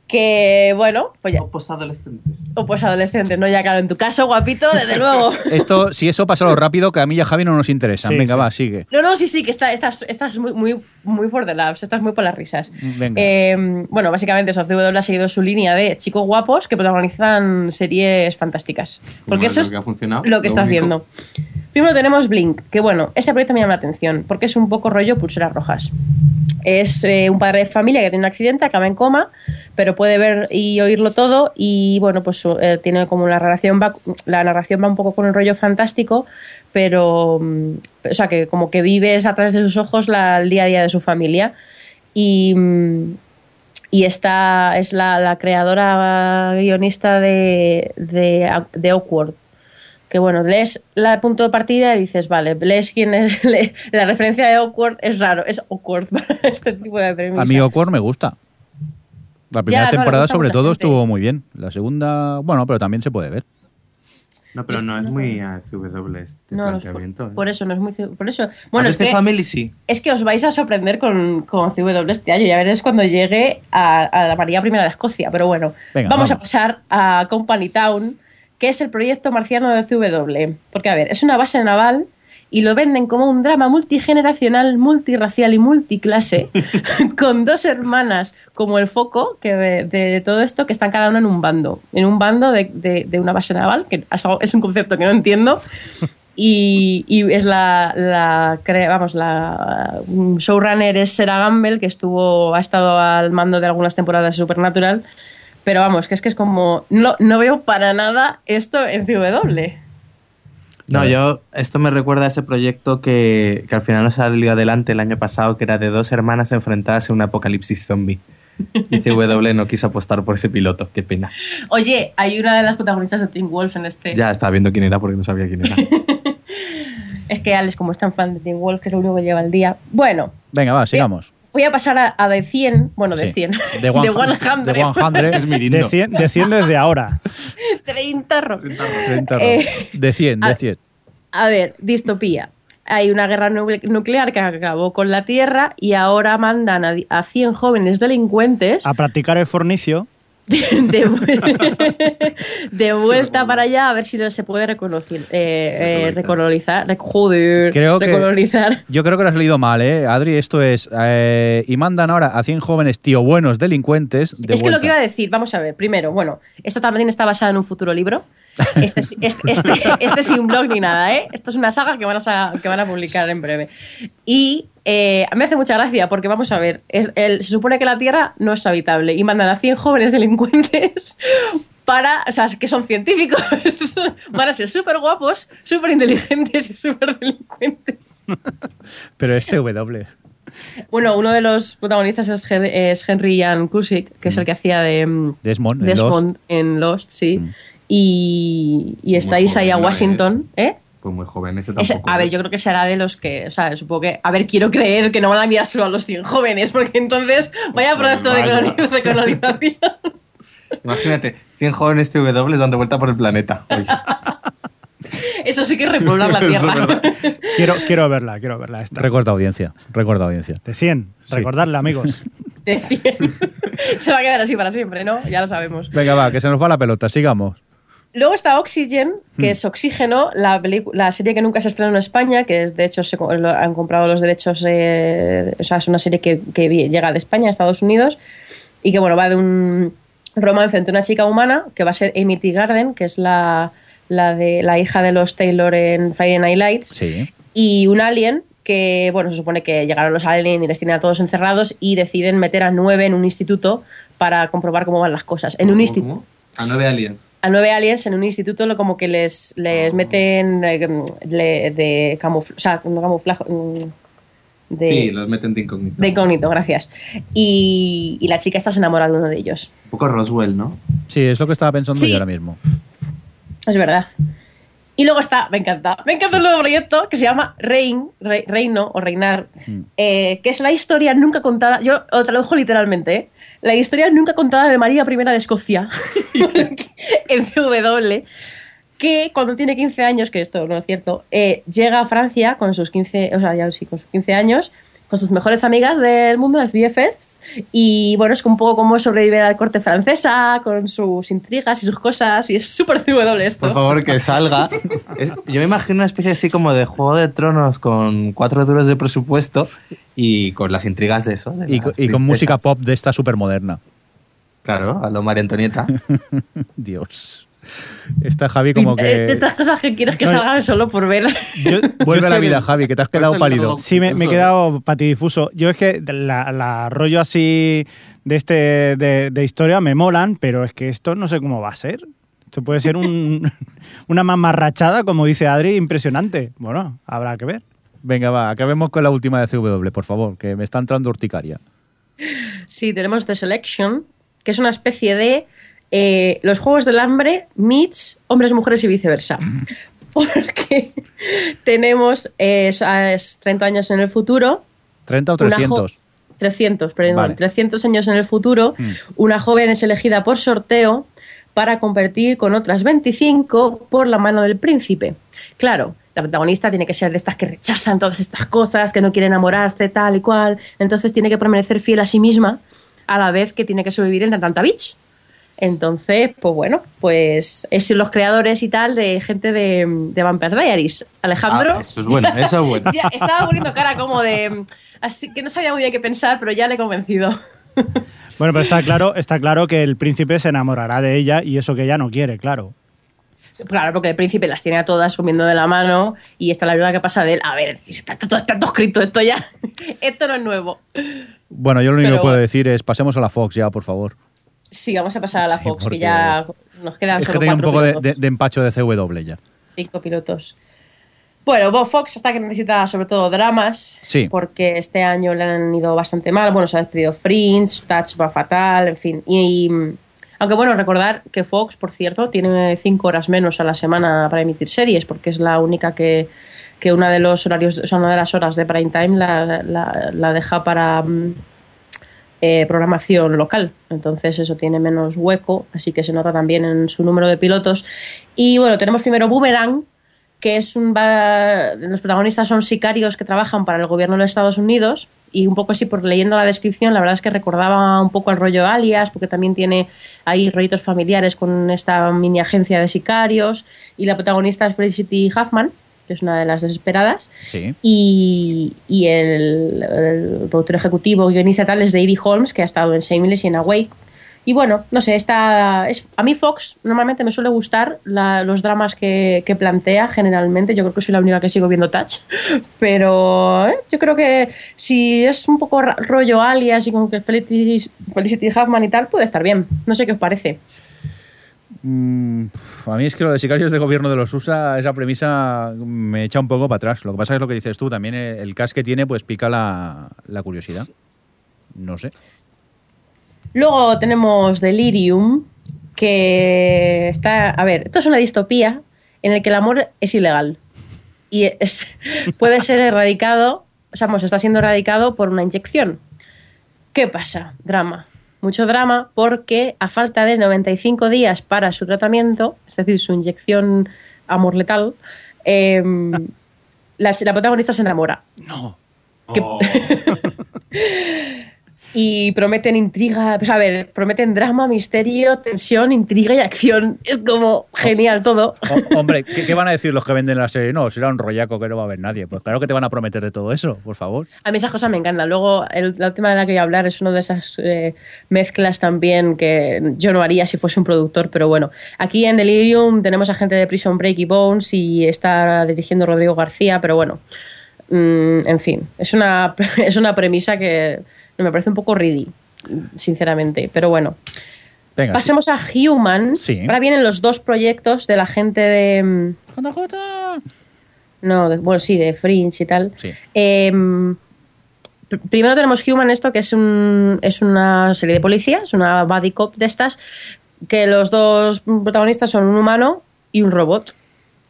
Que bueno, pues ya, Posadolescentes. o pues adolescentes, ¿no? Ya claro, en tu caso, guapito, desde luego. Esto, si eso pasa lo rápido, que a mí y a Javi no nos interesa. Sí, Venga, sí. va, sigue. No, no, sí, sí, que está- estás, estás muy, muy, muy for the laughs, estás muy por las risas. Venga. Eh, bueno, básicamente eso, CW ha seguido su línea de chicos guapos que protagonizan series fantásticas. Porque eso es lo que ha funcionado. lo que está único. haciendo. Primero tenemos Blink, que bueno, este proyecto me llama la atención porque es un poco rollo pulseras rojas. Es eh, un padre de familia que tiene un accidente, acaba en coma, pero puede ver y oírlo todo y bueno, pues eh, tiene como una narración, va, la narración va un poco con el rollo fantástico, pero, mm, o sea, que como que vives a través de sus ojos la- el día a día de su familia y... mm, y esta es la, la creadora guionista de, de, de Awkward. Que bueno, lees la punto de partida y dices, vale, lees quién es. le- la referencia de Awkward es raro, es Awkward para este tipo de premisa. A mí Awkward me gusta. La primera Ya, temporada, sobre todo, gente. estuvo muy bien. La segunda, bueno, pero también se puede ver. No, pero no es muy ACW este No, no, planteamiento. por, ¿eh? por eso no es muy. Por eso. Bueno, es que, Family sí. es que os vais a sorprender con, con CW este año. Ya veréis cuando llegue a, a la María I de Escocia. Pero bueno, Venga, vamos, a vamos. pasar a Company Town, que es el proyecto marciano de CW. Porque, a ver, es una base naval y lo venden como un drama multigeneracional, multirracial y multiclase, con dos hermanas como el foco que de, de todo esto, que están cada una en un bando. En un bando de, de- de una base naval, que es un concepto que no entiendo. Y, y es la, la vamos, la showrunner es Sarah Gamble, que estuvo, ha estado al mando de algunas temporadas de Supernatural. Pero vamos, que es que es como. No, no veo para nada esto en CW. No, yo, esto me recuerda a ese proyecto que, que al final no salió adelante el año pasado, que era de dos hermanas enfrentadas en un apocalipsis zombie. Y CW no quiso apostar por ese piloto, qué pena. Oye, hay una de las protagonistas de Teen Wolf en este. Ya estaba viendo quién era porque no sabía quién era. Es que Alex, como es tan fan de Teen Wolf, que es lo único que lleva el día. Bueno, Venga, va, sigamos. Voy a pasar a, a de 100, bueno, de Sí. 100, De de 100. 100, De 100. Es Mirindo. De 100, de 100 desde ahora. 30 rock. 30 Eh, De 100, de a- 100. A ver, distopía. Hay una guerra nucle- nuclear que acabó con la Tierra y ahora mandan a, a 100 jóvenes delincuentes A practicar el fornicio. de, vu- de vuelta para allá a ver si se puede reconocer, eh, eh, recolonizar. rec- joder, Creo que- recolonizar. Yo creo que lo has leído mal, ¿eh? Adri, esto es... eh, y mandan ahora a 100 jóvenes tío buenos delincuentes de es que lo que iba a decir, vamos a ver, primero, bueno, esto también está basado en un futuro libro. Este, es- este, este, este sin blog ni nada, ¿eh? Esto es una saga que van a, que van a publicar en breve. Y eh, me hace mucha gracia porque, vamos a ver, es el- se supone que la Tierra no es habitable y mandan a 100 jóvenes delincuentes para, o sea, que son científicos, van a ser súper guapos, súper inteligentes y súper delincuentes. Pero este W. Bueno, uno de los protagonistas es, Hen- es Henry Jan Cusick, que es el que hacía de... mm, Desmond. en Desmond en Lost, sí. Mm. Y, y está Isaiah joven, ¿no Washington, ¿eh? Pues muy joven, ese tampoco. a ver, es. yo creo que será de los que, o sea, supongo que, a ver, quiero creer que no van a enviar solo a los 100 jóvenes, porque entonces vaya Joder, proyecto de, de colonización. Imagínate, 100 jóvenes TW dando vuelta por el planeta. Uy. Eso sí que es repoblar la Tierra. Quiero, quiero verla, quiero verla. Esta. Recuerda audiencia. Recuerda audiencia. De 100. Sí. Recordarle, amigos. De 100. Se va a quedar así para siempre, ¿no? Ya lo sabemos. Venga, va, que se nos va la pelota. Sigamos. Luego está Oxygen, que Hmm. es Oxígeno, la, la serie que nunca se estrenó en España, que es, de hecho se lo- han comprado los derechos, eh, o sea, es una serie que, llega de España a Estados Unidos y que, bueno, va de un romance entre una chica humana, que va a ser Amy T. Garden, que es la, la, de, la hija de los Taylor en Friday Night Lights, Sí. y un alien que, bueno, se supone que llegaron los aliens y les tienen a todos encerrados y deciden meter a nueve en un instituto para comprobar cómo van las cosas. En un ¿Cómo, instituto? A nueve aliens. a nueve aliens en un instituto lo como que les, les meten eh, le- de camuflaje, o sea, no camuflaje, mm, de, Sí, los meten de incógnito. de incógnito, gracias. Y, y la chica está enamorada de uno de ellos. Un poco Roswell, ¿no? Sí, es lo que estaba pensando Sí. yo ahora mismo. Es verdad. Y luego está, me encanta, me encanta el nuevo proyecto que se llama Rein, Re- Reino o Reinar, eh, que es la historia nunca contada, yo os tradujo literalmente, ¿eh? La historia nunca contada de María I de Escocia en CW, que cuando tiene 15 años, que esto no es cierto, eh, llega a Francia con sus 15, o sea, ya sí, con sus 15 años, con sus mejores amigas del mundo, las BFFs, y bueno, es un poco como sobrevivir a la corte francesa, con sus intrigas y sus cosas, y es súper CW esto. Por favor, que salga. Es- yo me imagino una especie así como de Juego de Tronos con cuatro duros de presupuesto y con las intrigas de eso. de Y, y con música pop de esta súper moderna. Claro, a lo María Antonieta. Dios. Está Javi como de que... estas cosas que quieres que No, salgan solo por ver. Yo- Vuelve yo a la vida, Javi, que te has quedado Pues pálido. logo- Sí, me, me he quedado patidifuso. Yo es que la, la rollo así de este de, de historia me molan, pero es que esto no sé cómo va a ser. Esto puede ser un, una mamarrachada, como dice Adri, impresionante. Bueno, habrá que ver. Venga, va, acabemos con la última de CW, por favor, que me está entrando urticaria. Sí, tenemos The Selection, que es una especie de eh, los Juegos del Hambre meets hombres, mujeres y viceversa. Porque tenemos eh, es- es 30 años en el futuro, ¿30 o Una jo- 300? 300, perdón, Vale. 300 años en el futuro, Mm. una joven es elegida por sorteo para competir con otras 25 por la mano del príncipe. Claro, la protagonista tiene que ser de estas que rechazan todas estas cosas, que no quiere enamorarse, tal y cual. Entonces tiene que permanecer fiel a sí misma a la vez que tiene que sobrevivir en tanta bitch. Entonces, pues bueno, pues es los creadores y tal de gente de, de Vampire Diaries. Alejandro. Ah, eso es bueno, eso es bueno. Ya, estaba poniendo cara como de. Así que no sabía muy bien qué pensar, pero ya le he convencido. Bueno, pero está claro, está claro que el príncipe se enamorará de ella y eso que ella no quiere, claro. Claro, porque el príncipe las tiene a todas comiendo de la mano y está la ayuda que pasa de él. A ver, está, está todo, está todo escrito, esto ya. esto no es nuevo. Bueno, yo lo único Pero que puedo decir es pasemos a la Fox ya, por favor. Sí, vamos a pasar a la Sí, Fox, que ya nos quedan Es que solo tenía un poco de, pilotos. de- de empacho de CW ya. Cinco pilotos. Bueno, Bob Fox está que necesita sobre todo dramas, Sí. porque este año le han ido bastante mal. Bueno, se ha despedido Fringe, Touch va fatal, en fin. Y, y, aunque bueno, recordar que Fox, por cierto, tiene cinco horas menos a la semana para emitir series, porque es la única que que una de los horarios, o sea, una de las horas de prime time la, la- la deja para mm, eh, programación local. Entonces eso tiene menos hueco, así que se nota también en su número de pilotos. Y bueno, tenemos primero Boomerang, que es un va- los protagonistas son sicarios que trabajan para el gobierno de los Estados Unidos y un poco así por leyendo la descripción la verdad es que recordaba un poco al rollo Alias porque también tiene ahí rollitos familiares con esta mini agencia de sicarios y la protagonista es Felicity Huffman que es una de las desesperadas Sí. y, y el, el productor ejecutivo, guionista y tal es David Holmes, que ha estado en Shameless y en Awake. Y bueno, no sé, está, es, a mí Fox normalmente me suele gustar la- los dramas que, que plantea generalmente. Yo creo que soy la única que sigo viendo Touch. Pero eh, yo creo que si es un poco rollo alias y con que Felicity, Felicity Huffman y tal, puede estar bien. No sé qué os parece. Mm, a mí es que lo de sicarios de gobierno de los USA, esa premisa me echa un poco para atrás. Lo que pasa es lo que dices tú, también el, cast que tiene pues pica la, la curiosidad. No sé. Luego tenemos Delirium, que está. A ver, esto es una distopía en el que el amor es ilegal. Y es, puede ser erradicado, o sea, está siendo erradicado por una inyección. ¿Qué pasa? Drama. Mucho drama porque a falta de 95 días para su tratamiento, es decir, su inyección amor letal, em, la, la protagonista se enamora. No. Que- y prometen intriga, pues a ver, prometen drama, misterio, tensión, intriga y acción. Es como genial todo. Hombre, ¿qué, qué van a decir los que venden la serie? No, será un rollaco que no va a ver nadie. Pues claro que te van a prometer de todo eso, por favor. A mí esas cosas me encantan. Luego, el- la última de la que voy a hablar es una de esas eh, mezclas también que yo no haría si fuese un productor, pero bueno. Aquí en Delirium tenemos a gente de Prison Break y Bones y está dirigiendo Rodrigo García, pero bueno. mm, en fin, es una, es una premisa que me parece un poco ridí, sinceramente, pero bueno. Venga. Pasemos a Human. Sí. Ahora vienen los dos proyectos de la gente de. mm, No, de- bueno, sí, de Fringe y tal. Sí. Em, pr- primero tenemos Human, esto que es, un, es una serie de policías, una body cop de estas, que los dos protagonistas son un humano y un robot.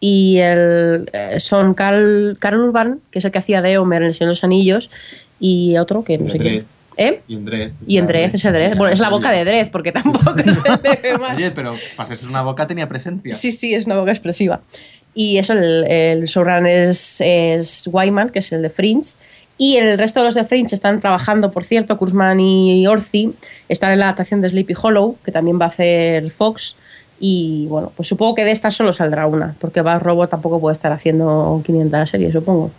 Y el, eh, son Carl, Carl Urban, que es el que hacía de Homer en El Señor de los Anillos, y otro que no sé quién. ¿Eh? Y en Dredd. Y en Dredd, es el Dredd. Bueno, es la boca de Dredd, porque tampoco se le ve más. Oye, pero para ser una boca tenía presencia. Sí, sí, es una boca expresiva. Y eso, el, el showrunner es, es Wyman, que es el de Fringe. Y el resto de los de Fringe están trabajando, por cierto, Kurzman y Orci, están en la adaptación de Sleepy Hollow, que también va a hacer Fox. Y bueno, pues supongo que de esta solo saldrá una, porque Bad Robot tampoco puede estar haciendo 500 series, supongo.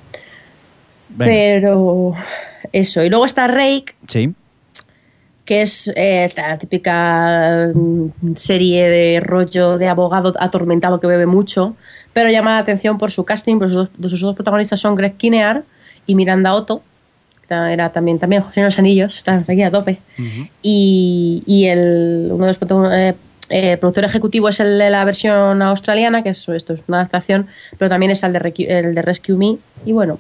Venga. Pero eso. Y luego está Rake, Sí. que es eh, la típica mm, serie de rollo de abogado atormentado que bebe mucho, pero llama la atención por su casting, porque sus dos, sus dos protagonistas son Greg Kinear y Miranda Otto, era también, también José los Anillos, están aquí a tope. Y, y el, uno de los eh, eh, el productor ejecutivo es el de la versión australiana, que es, esto es una adaptación, pero también está el de, el de Rescue Me, y bueno,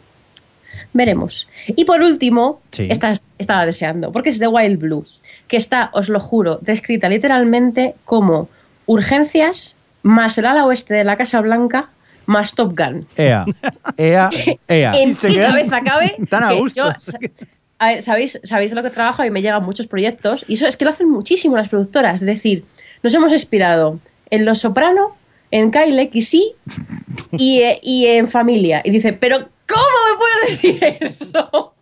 veremos. Y por último, Sí. esta estaba deseando, porque es The Wild Blue, que está, os lo juro, descrita literalmente como urgencias más el ala oeste de la Casa Blanca más Top Gun. Ea. Ea. Ea. ¿En qué cabeza cabe? tan a gusto. yo- a ver, ¿sabéis, sabéis de lo que trabajo y me llegan muchos proyectos y eso es que lo hacen muchísimo las productoras. Es decir, nos hemos inspirado en Los Soprano, en Kyle XY y, eh, y en Familia. Y dice, pero ¿cómo me puedes decir eso?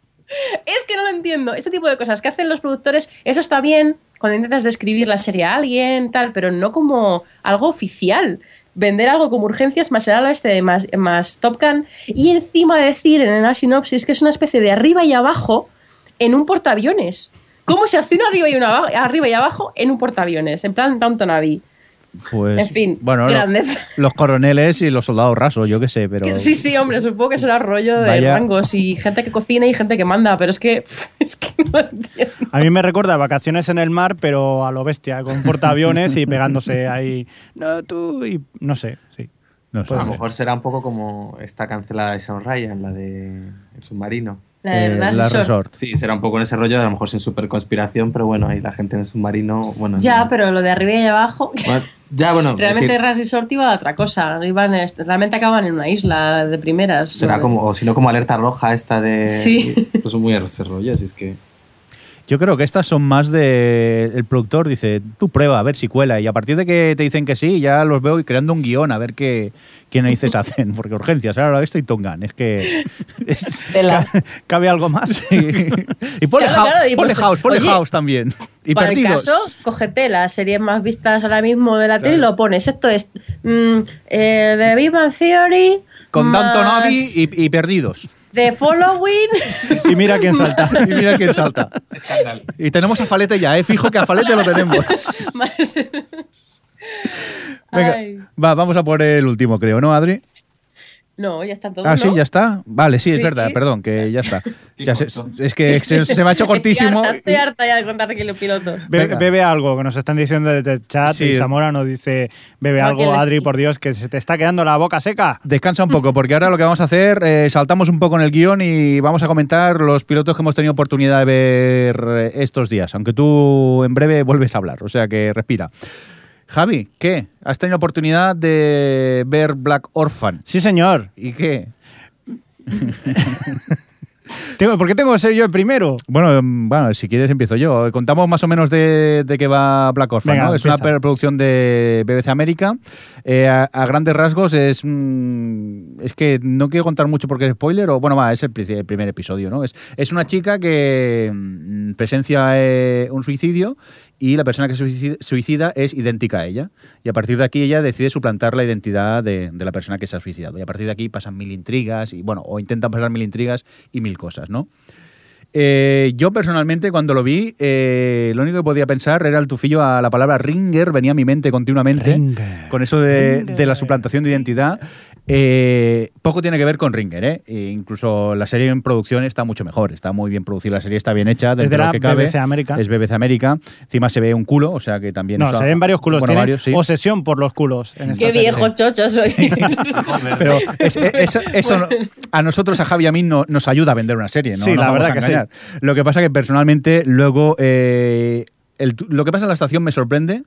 Es que no lo entiendo. Este tipo de cosas que hacen los productores, eso está bien cuando intentas describir la serie a alguien, tal, pero no como algo oficial. Vender algo como urgencias más el ala oeste más, más Top Gun y encima decir en la sinopsis que es una especie de arriba y abajo en un portaaviones. ¿Cómo se hace una arriba y una arriba y abajo en un portaaviones? En plan Downton Abbey. Pues, En fin, bueno, lo- grandeza. los coroneles y los soldados rasos, yo qué sé, pero. Sí, sí, hombre, supongo que será rollo de Vaya- rangos y gente que cocina y gente que manda, pero es que, es que no entiendo. A mí me recuerda a vacaciones en el mar, pero a lo bestia, con portaaviones y pegándose ahí. No, tú, y no sé, sí. No sé. A lo mejor será un poco como está cancelada esa Ryan, la de El submarino. La Eh, la Resort. Resort. Sí, será un poco en ese rollo, a lo mejor sin super conspiración, pero bueno, ahí la gente en el submarino. Bueno, Ya, no- pero lo de arriba y abajo. Bueno, ya, bueno. es Realmente que Ras Resort iba a otra cosa. Iban, realmente acaban en una isla de primeras. será ¿no? como, o si no, como alerta roja esta de. Sí. Pues muy ese rollo, así es que. Yo creo que estas son más de. El productor dice, tú prueba, a ver si cuela. Y a partir de que te dicen que sí, ya los veo y creando un guion, a ver qué, qué narices hacen. Porque urgencias, ahora esto y Tongan. Es que. es-. ¿Cabe algo más? Sí. Y ponle, Claro, house, claro, y ponle pues, house, ponle oye, house también. Y Para perdidos. el caso, cógete las series más vistas ahora mismo de la tele y lo pones. Esto es mm, eh, The Big Bang Theory Con más Abbey y, y perdidos. The Following. y mira quién salta. Y mira quién salta. Escándalo. Y tenemos a Falete ya, ¿eh? Fijo que a Falete lo tenemos. Venga, va, vamos a por el último, creo, ¿no, Adri? No, ya están todos. Ah, sí, ¿no? ya está. Vale, sí, es Sí. verdad, perdón, que ya está. Ya se- es que se, se me ha hecho cortísimo. Estoy harta, estoy harta ya de contar aquí los pilotos. Bebe algo, que nos están diciendo desde el chat. Sí. Y Zamora nos dice: Bebe No, que algo, Adri, por Dios, que se te está quedando la boca seca. Descansa un poco, porque ahora lo que vamos a hacer, eh, saltamos un poco en el guion y vamos a comentar los pilotos que hemos tenido oportunidad de ver eh, estos días, aunque tú en breve vuelves a hablar, o sea que respira. Javi, ¿qué? ¿Has tenido oportunidad de ver Black Orphan? Sí, señor. ¿Y qué? Tengo- ¿Por qué tengo que ser yo el primero? Bueno, mm, bueno, si quieres empiezo yo. Contamos más o menos de, de qué va Black Orphan, Venga, ¿no? Es una empieza. producción de BBC América. Eh, a, a grandes rasgos es... mm, es que no quiero contar mucho porque es spoiler, o bueno, va, es el primer episodio, ¿no? Es, es una chica que mm, presencia eh, un suicidio y la persona que se suicida, es idéntica a ella. Y a partir de aquí ella decide suplantar la identidad de, de la persona que se ha suicidado. Y a partir de aquí pasan mil intrigas, y bueno, o intentan pasar mil intrigas y mil cosas, ¿no? Eh, yo personalmente cuando lo vi, eh, lo único que podía pensar era el tufillo a la palabra ringer, venía a mi mente continuamente Ringer. con eso de, de la suplantación de identidad. Eh, poco tiene que ver con Ringer, ¿eh? E incluso la serie en producción está mucho mejor, está muy bien producida, la serie está bien hecha, Es de lo que cabe. BBC América. Es BBC América, encima se ve un culo, o sea que también... No, eso- se ven varios culos. Bueno, varios, sí. obsesión por los culos. En esta Qué serie. viejo chocho soy. Pero es- es- eso, a nosotros, a Javi y a mí, no- nos ayuda a vender una serie, ¿no? Sí, Nos la verdad que sí. Lo que pasa que personalmente luego eh, el lo que pasa en la estación me sorprende,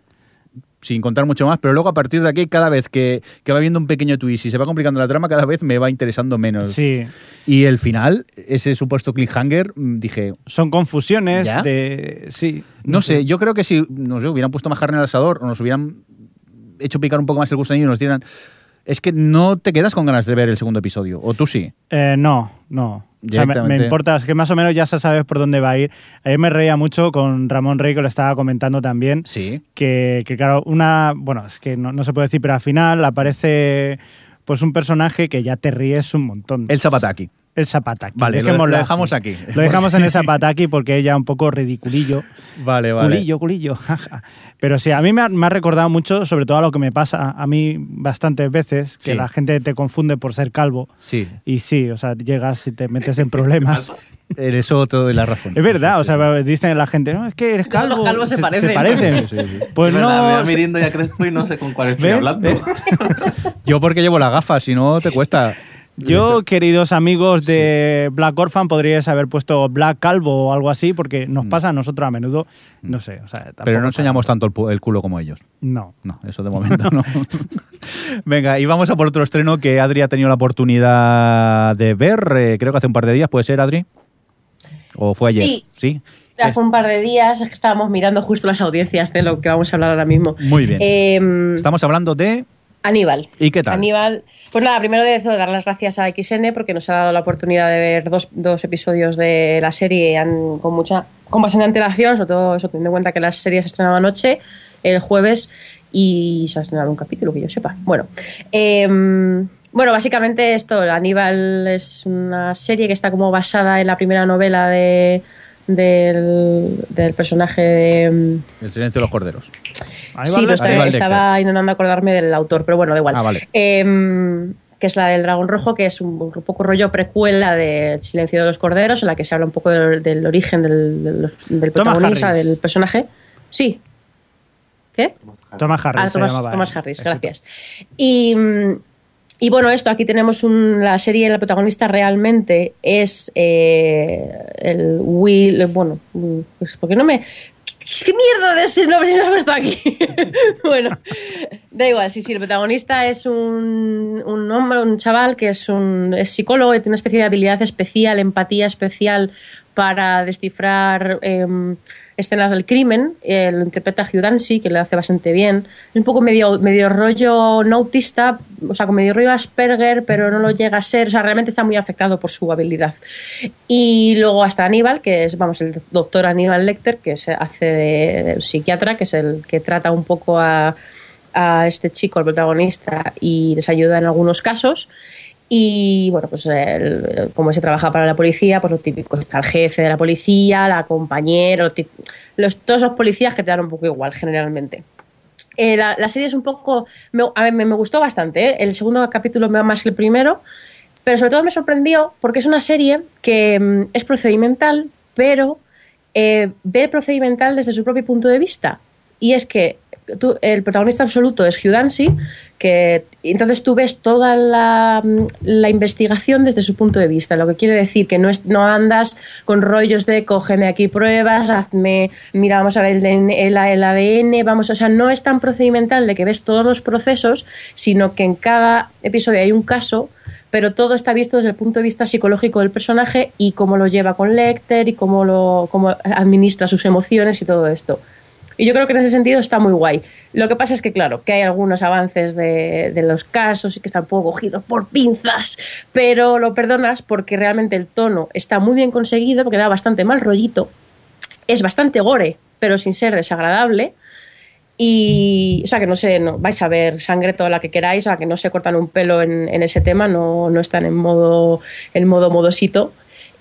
sin contar mucho más, pero luego a partir de aquí, cada vez que, que va viendo un pequeño twist y se va complicando la trama, cada vez me va interesando menos. Sí, Y el final, ese supuesto cliffhanger, mm, dije, son confusiones ¿Ya? de... Sí. no sé, yo creo que si no sé, hubieran puesto más carne al asador o nos hubieran hecho picar un poco más el gusanillo y nos dieran... Es que no te quedas con ganas de ver el segundo episodio, o tú sí. Eh, no, no. O sea, me, importa, es que más o menos ya sabes por dónde va a ir. Ayer me reía mucho con Ramón Rey, que lo estaba comentando también. Sí. que, que, claro, una, bueno, es que no, no se puede decir, pero al final aparece pues un personaje que ya te ríes un montón. El Zapataki. El Zapataki. Vale, lo- Dejémoslo lo así. dejamos aquí. Lo dejamos en el Zapataki porque ella un poco ridiculillo. Vale, Culillo, culillo. jaja. Pero sí, a mí me ha, me ha recordado mucho, sobre todo a lo que me pasa a mí bastantes veces, que Sí. la gente te confunde por ser calvo. Sí, Y sí, o sea, llegas y te metes en problemas. en eso te doy la razón. Es verdad, o sea, dicen la gente, no, es que eres calvo. los calvos se parecen. Se parecen. Sí, sí. Pues Es verdad, veo no. a y a Crespo y no sé con cuál estoy ¿Ves? hablando. ¿Ves? Yo porque llevo las gafas, si no te cuesta. Yo, queridos amigos de Black Orphan, podríais haber puesto Black Calvo o algo así, porque nos pasa a nosotros a menudo, no sé, o sea, Mm. Pero no enseñamos tanto. el, culo como ellos. No. No, eso de momento no. Venga, y vamos a por otro estreno que Adri ha tenido la oportunidad de ver, eh, creo que hace un par de días, ¿puede ser, Adri? ¿O fue ayer? Sí. Sí. Hace un par de días es que estábamos mirando justo las audiencias de lo que vamos a hablar ahora mismo. Muy bien. Eh, Estamos hablando de... Aníbal. ¿Y qué tal? Aníbal. Pues nada, primero de eso, dar las gracias a XN porque nos ha dado la oportunidad de ver dos, dos episodios de la serie con mucha con bastante antelación, sobre todo eso, teniendo en cuenta que la serie se estrenaba anoche, el jueves, y se ha estrenado un capítulo, que yo sepa. Bueno, em, bueno, básicamente esto, Aníbal es una serie que está como basada en la primera novela de, del, del personaje de... em, El silencio de los corderos. Ahí Sí, estaba, estaba intentando acordarme del autor, pero bueno, da igual. Ah, vale. Em, que es la del Dragón Rojo, que es un, un poco rollo precuela de Silencio de los Corderos, en la que se habla un poco del, del origen del, del, del Thomas protagonista, del personaje. Sí. ¿Qué? Thomas Harris. Ah, se Thomas, llamaba. Thomas Harris, gracias. Y, mm, y bueno, esto, aquí tenemos un, la serie, la protagonista realmente es eh, el Will, bueno, pues porque no me... ¿Qué mierda de ese nombre si no has puesto aquí? bueno, da igual, sí, sí, el protagonista es un, un hombre, un chaval que es un es psicólogo y tiene una especie de habilidad especial, empatía especial para descifrar em, escenas del crimen. Eh, lo interpreta Hugh Dancy, que le hace bastante bien. Es un poco medio, medio rollo no autista, o sea, con medio rollo Asperger, pero no lo llega a ser. O sea, realmente está muy afectado por su habilidad. Y luego hasta Aníbal, que es, vamos, el doctor Aníbal Lecter, que se hace de, de psiquiatra, que es el que trata un poco a, a este chico, el protagonista, y les ayuda en algunos casos. Y bueno, pues como se trabaja para la policía, pues lo típico, está el jefe de la policía, la compañera, los- todos los policías que te dan un poco igual generalmente. Eh, la, la serie es un poco, me, a ver, me, me gustó bastante, ¿eh? el segundo capítulo me va más que el primero, pero sobre todo me sorprendió porque es una serie que mm, es procedimental, pero eh, ve el procedimental desde su propio punto de vista. Y es que el protagonista absoluto es Hugh Dancy, que entonces tú ves toda la, investigación desde su punto de vista, lo que quiere decir que no, es, no andas con rollos de cógeme aquí pruebas, hazme, mira, vamos a ver el, el, el ADN, vamos, o sea, no es tan procedimental de que ves todos los procesos, sino que en cada episodio hay un caso pero todo está visto desde el punto de vista psicológico del personaje y cómo lo lleva con Lecter y cómo, lo, cómo administra sus emociones y todo esto. Y yo creo que en ese sentido está muy guay. Lo que pasa es que, claro, que hay algunos avances de, de los casos y que están un poco cogidos por pinzas, pero lo perdonas porque realmente el tono está muy bien conseguido, porque da bastante mal rollito. Es bastante gore, pero sin ser desagradable. Y, o sea, que no sé, no, vais a ver sangre toda la que queráis, o sea, que no se cortan un pelo en, en ese tema, no, no están en modo, en modo modosito.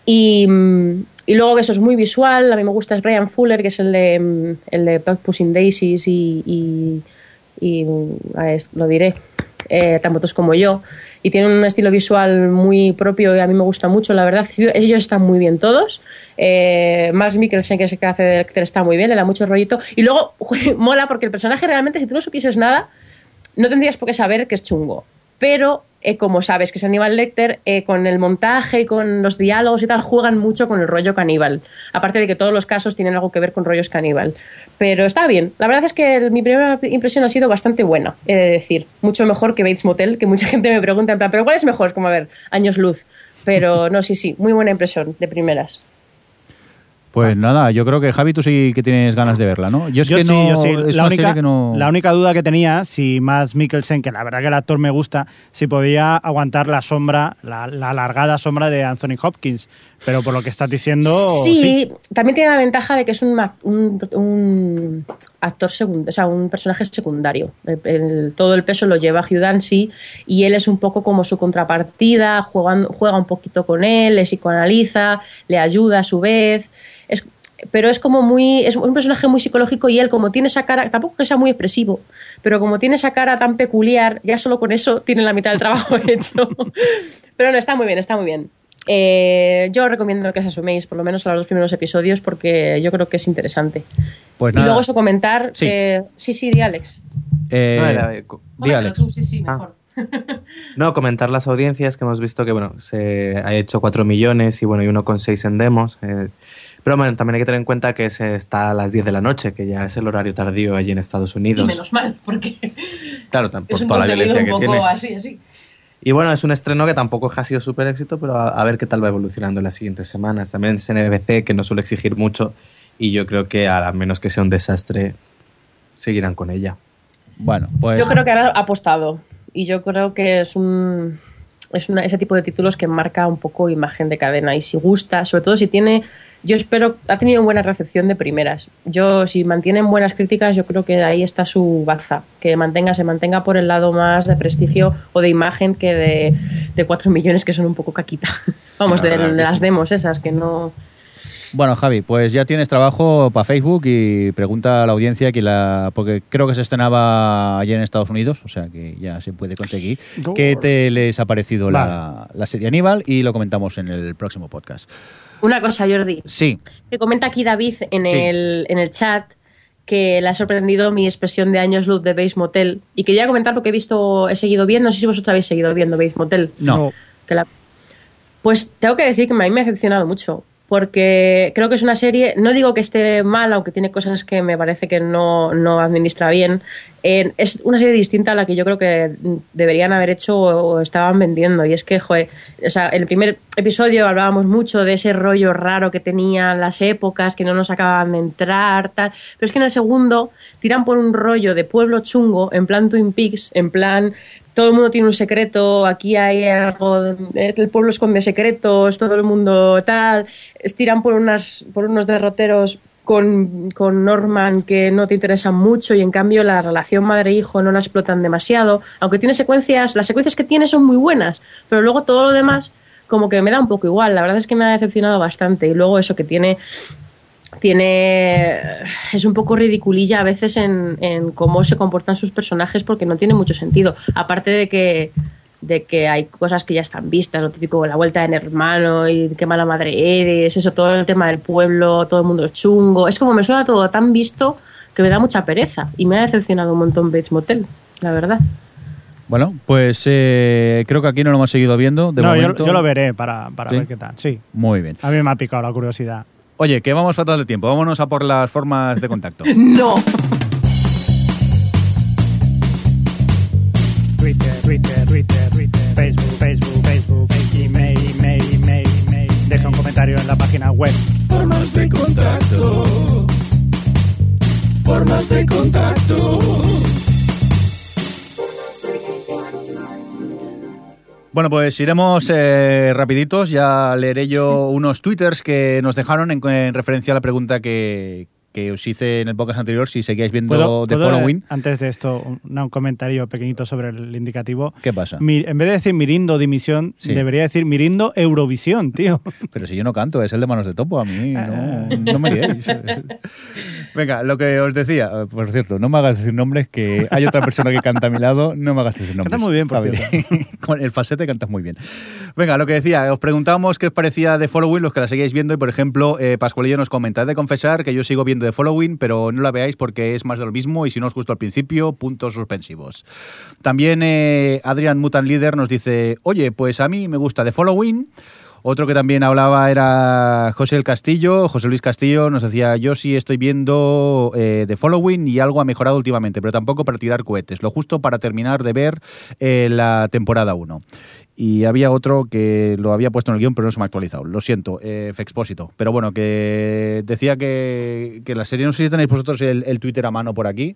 Y, mm, y luego que eso es muy visual, a mí me gusta es Brian Fuller, que es el de, mm, el de Pushing Daisies y, y, y, mm, lo diré, eh, tan votos como yo. Y tiene un estilo visual muy propio y a mí me gusta mucho, la verdad. Ellos están muy bien todos. Eh, Max Mikkelsen, que es el que hace de Lecter, está muy bien, le da mucho rollito. Y luego mola porque el personaje realmente, si tú no supieses nada, no tendrías por qué saber que es chungo. Pero eh, como sabes que es Aníbal Lecter, eh, con el montaje y con los diálogos y tal, juegan mucho con el rollo caníbal. Aparte de que todos los casos tienen algo que ver con rollos caníbal. Pero está bien. La verdad es que mi primera impresión ha sido bastante buena, he de decir. Mucho mejor que Bates Motel, que mucha gente me pregunta en plan, ¿pero cuál es mejor? Como, a ver, años luz. Pero no, sí, sí, muy buena impresión de primeras. Pues nada, yo creo que Javi, tú sí que tienes ganas de verla, ¿no? Yo es que sí, no. yo sí. Es La única, que no. la única duda que tenía, si más Mikkelsen, que la verdad que el actor me gusta, si podía aguantar la sombra, la, la alargada sombra de Anthony Hopkins. Pero por lo que estás diciendo, sí, sí. también tiene la ventaja de que es un, ma- un, un actor secundario, o sea, un personaje secundario. El- el- todo el peso lo lleva Hugh Dancy y él es un poco como su contrapartida, juegan- juega un poquito con él, le psicoanaliza, le ayuda a su vez. Es, pero es como muy. Es un personaje muy psicológico y él, como tiene esa cara, tampoco que sea muy expresivo, pero como tiene esa cara tan peculiar, ya solo con eso tiene la mitad del trabajo hecho. pero no, está muy bien, está muy bien. Eh, yo recomiendo que os asuméis por lo menos a los dos primeros episodios porque yo creo que es interesante. Pues y nada. luego eso comentar. Sí. eh, sí, sí, di Alex. Eh, No, era, eh, di, Alex. tú, sí, sí, Ah. mejor. No, comentar las audiencias que hemos visto que, bueno, se ha hecho 4 millones y, bueno, y 1,6 en demos. eh, pero, bueno, también hay que tener en cuenta que se está a las 10 de la noche, que ya es el horario tardío allí en Estados Y Unidos. menos mal, porque Claro, por es un toda la violencia un que poco tiene. así, así. Y bueno, es un estreno que tampoco ha sido súper éxito, pero a, a ver qué tal va evolucionando en las siguientes semanas. También es NBC, que no suele exigir mucho, y yo creo que a menos que sea un desastre, seguirán con ella. Bueno, pues. Yo creo que ahora ha apostado y yo creo que es un es una- ese tipo de títulos que marca un poco imagen de cadena y si gusta, sobre todo si tiene, yo espero, ha tenido buena recepción de primeras. Yo, si mantienen buenas críticas, yo creo que ahí está su baza, que mantenga, se mantenga por el lado más de prestigio o de imagen que de, de 4 millones que son un poco caquita. Vamos, de, las demos esas que no... Bueno, Javi, pues ya tienes trabajo para Facebook y pregunta a la audiencia que la. Porque creo que se estrenaba ayer en Estados Unidos, o sea que ya se puede conseguir. ¿Qué te les ha parecido la, la serie Aníbal? Y lo comentamos en el próximo podcast. Una cosa, Jordi, Sí, que comenta aquí David en, Sí. el, en el chat que le ha sorprendido mi expresión de años luz de Base Motel. Y quería comentar porque he visto, he seguido viendo, no sé si vosotros habéis seguido viendo Base Motel. No. Que la- Pues tengo que decir que a mí me ha decepcionado mucho. Porque creo que es una serie, no digo que esté mal, aunque tiene cosas que me parece que no, no administra bien. es una serie distinta a la que yo creo que deberían haber hecho o, estaban vendiendo. Y es que, joder, o sea, el primer episodio hablábamos mucho de ese rollo raro que tenían las épocas, que no nos acababan de entrar, tal. Pero es que en el segundo tiran por un rollo de pueblo chungo, en plan Twin Peaks, en plan todo el mundo tiene un secreto, aquí hay algo, de- el pueblo esconde secretos, todo el mundo tal, estiran por, unas, por unos derroteros con, con Norman que no te interesan mucho y en cambio la relación madre-hijo no la explotan demasiado, aunque tiene secuencias, las secuencias que tiene son muy buenas, pero luego todo lo demás como que me da un poco igual, la verdad es que me ha decepcionado bastante y luego eso que tiene tiene es un poco ridiculilla a veces en, en cómo se comportan sus personajes porque no tiene mucho sentido aparte de que de que hay cosas que ya están vistas lo típico la vuelta del hermano y qué mala madre eres eso todo el tema del pueblo todo el mundo es chungo es como me suena todo tan visto que me da mucha pereza y me ha decepcionado un montón Bates Motel la verdad Bueno, pues eh, creo que aquí no lo hemos seguido viendo. De no, yo, momento. yo lo veré para, para ¿Sí? ver qué tal. Sí, Muy bien. a mí me ha picado la curiosidad. Oye, que vamos fatal de tiempo. Vámonos a por las formas de contacto. no Twitter, Twitter, Twitter, Twitter, Facebook, Facebook, Facebook, email, email, email, email. Deja un comentario en la página web. Formas de contacto. Formas de contacto. Bueno, pues iremos eh, rapiditos. Ya leeré yo unos twitters que nos dejaron en, en referencia a la pregunta que, que os hice en el podcast anterior, si seguíais viendo ¿Puedo, The puedo, Following. antes de esto, un, un comentario pequeñito sobre el indicativo? ¿Qué pasa? Mi- en vez de decir Mirindo Dimisión, Sí. debería decir Mirindo Eurovisión, tío. Pero si yo no canto, es el de Manos de Topo, a mí no, no me liéis. Venga, lo que os decía, eh, por cierto, no me hagas decir nombres, que hay otra persona que canta a mi lado, no me hagas decir nombres. Canta muy bien, por Javi. Con el falsete cantas muy bien. Venga, lo que decía, os preguntábamos qué os parecía de Following, los que la seguíais viendo, y por ejemplo, eh, Pascualillo nos comenta, he de confesar que yo sigo viendo de Following, pero no la veáis porque es más de lo mismo y si no os gustó al principio, puntos suspensivos. También eh, Adrian Mutant Leader nos dice, oye, pues a mí me gusta de Following, otro que también hablaba era José el Castillo, José Luis Castillo, nos decía, yo sí estoy viendo eh, The Following y algo ha mejorado últimamente, pero tampoco para tirar cohetes, lo justo para terminar de ver eh, la temporada 1. Y había otro que lo había puesto en el guion, pero no se me ha actualizado. Lo siento, eh, Fexpósito. Pero bueno, que decía que, que la serie, no sé si tenéis vosotros el, el Twitter a mano por aquí,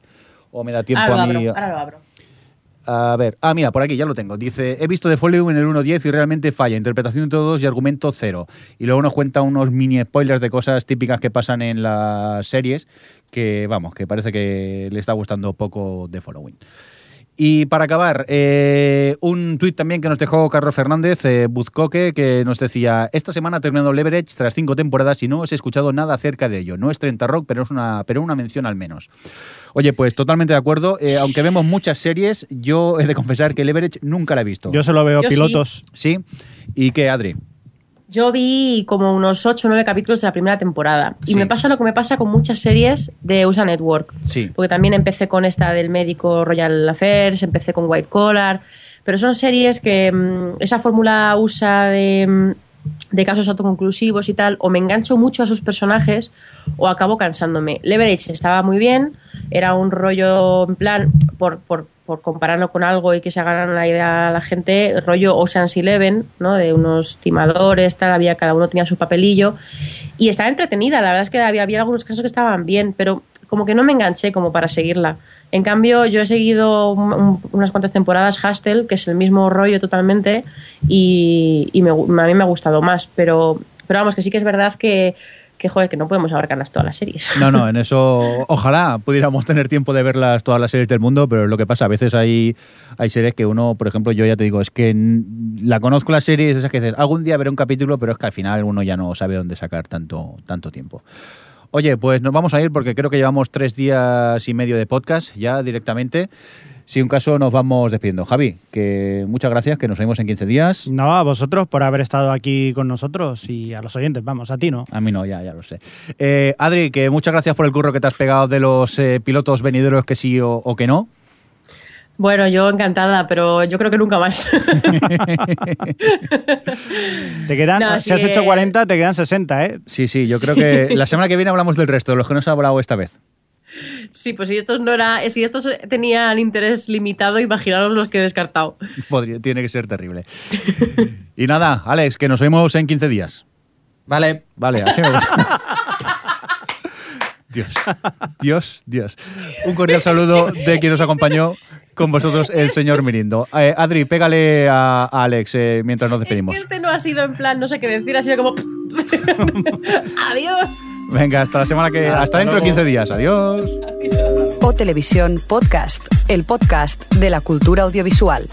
o me da tiempo ahora a mí. abro, ahora lo abro. A ver, ah, mira, por aquí ya lo tengo. Dice, he visto The Following en el 1.10 y realmente falla. Interpretación de todos y argumento cero. Y luego nos cuenta unos mini spoilers de cosas típicas que pasan en las series que, vamos, que parece que le está gustando poco The Following. Y para acabar, eh, un tuit también que nos dejó Carlos Fernández, eh, Buzcoque, que nos decía, esta semana ha terminado Leverage tras cinco temporadas y no os he escuchado nada acerca de ello. No es 30 Rock, pero es una, pero una mención al menos. Oye, pues totalmente de acuerdo. Eh, aunque vemos muchas series, yo he de confesar que Leverage nunca la he visto. Yo solo veo Yo sí. pilotos. ¿Sí? ¿Y qué, Adri? Yo vi como unos 8 o 9 capítulos de la primera temporada. Y Sí. me pasa lo que me pasa con muchas series de USA Network. Sí. Porque también empecé con esta del médico Royal Affairs, empecé con White Collar. Pero son series que mm, esa fórmula USA de, mm, de casos autoconclusivos y tal, o me engancho mucho a sus personajes o acabo cansándome. Leverage estaba muy bien, era un rollo en plan, por, por, por compararlo con algo y que se hagan la idea a la gente, rollo Ocean's Eleven, ¿no? De unos timadores, tal, había, cada uno tenía su papelillo y estaba entretenida, la verdad es que había, había algunos casos que estaban bien, pero como que no me enganché como para seguirla. En cambio, yo he seguido un- un- unas cuantas temporadas Hustle, que es el mismo rollo totalmente, y, y me a mí me ha gustado más. Pero, pero vamos, que sí que es verdad que, que, joder, que no podemos abarcarlas todas las series. No, no, en eso ojalá pudiéramos tener tiempo de verlas todas las series del mundo, pero es lo que pasa, a veces hay, hay series que uno, por ejemplo, yo ya te digo, es que la conozco las series, esas que dices, algún día veré un capítulo, pero es que al final uno ya no sabe dónde sacar tanto, tanto tiempo. Oye, pues nos vamos a ir porque creo que llevamos tres días y medio de podcast ya directamente. Si un caso nos vamos despidiendo. Javi, que muchas gracias, que nos vemos en 15 días. No, a vosotros por haber estado aquí con nosotros y a los oyentes, vamos, a ti no. A mí no, ya, ya lo sé. Eh, Adri, que muchas gracias por el curro que te has pegado de los eh, pilotos venideros que sí o, o que no. Bueno, yo encantada, pero yo creo que nunca más. Te quedan, No, si sí, has hecho eh. 40, te quedan 60, ¿eh? Sí, sí, yo creo que la semana que viene hablamos del resto, de los que no se ha hablado esta vez. Sí, pues si estos no era, si estos tenían interés limitado, imaginaros los que he descartado. Podría- tiene que ser terrible. y nada, Alex, que nos vemos en 15 días. Vale. Vale, así me gusta. Dios, Dios, Dios. Un cordial saludo de quien nos acompañó con vosotros, el señor Mirindo. Eh, Adri, pégale a, a Alex eh, mientras nos Es despedimos. que este no ha sido en plan, no sé qué decir, ha sido como. Adiós. Venga, hasta la semana que. Hasta dentro de 15 días. Adiós. O Televisión Podcast, el podcast de la cultura audiovisual.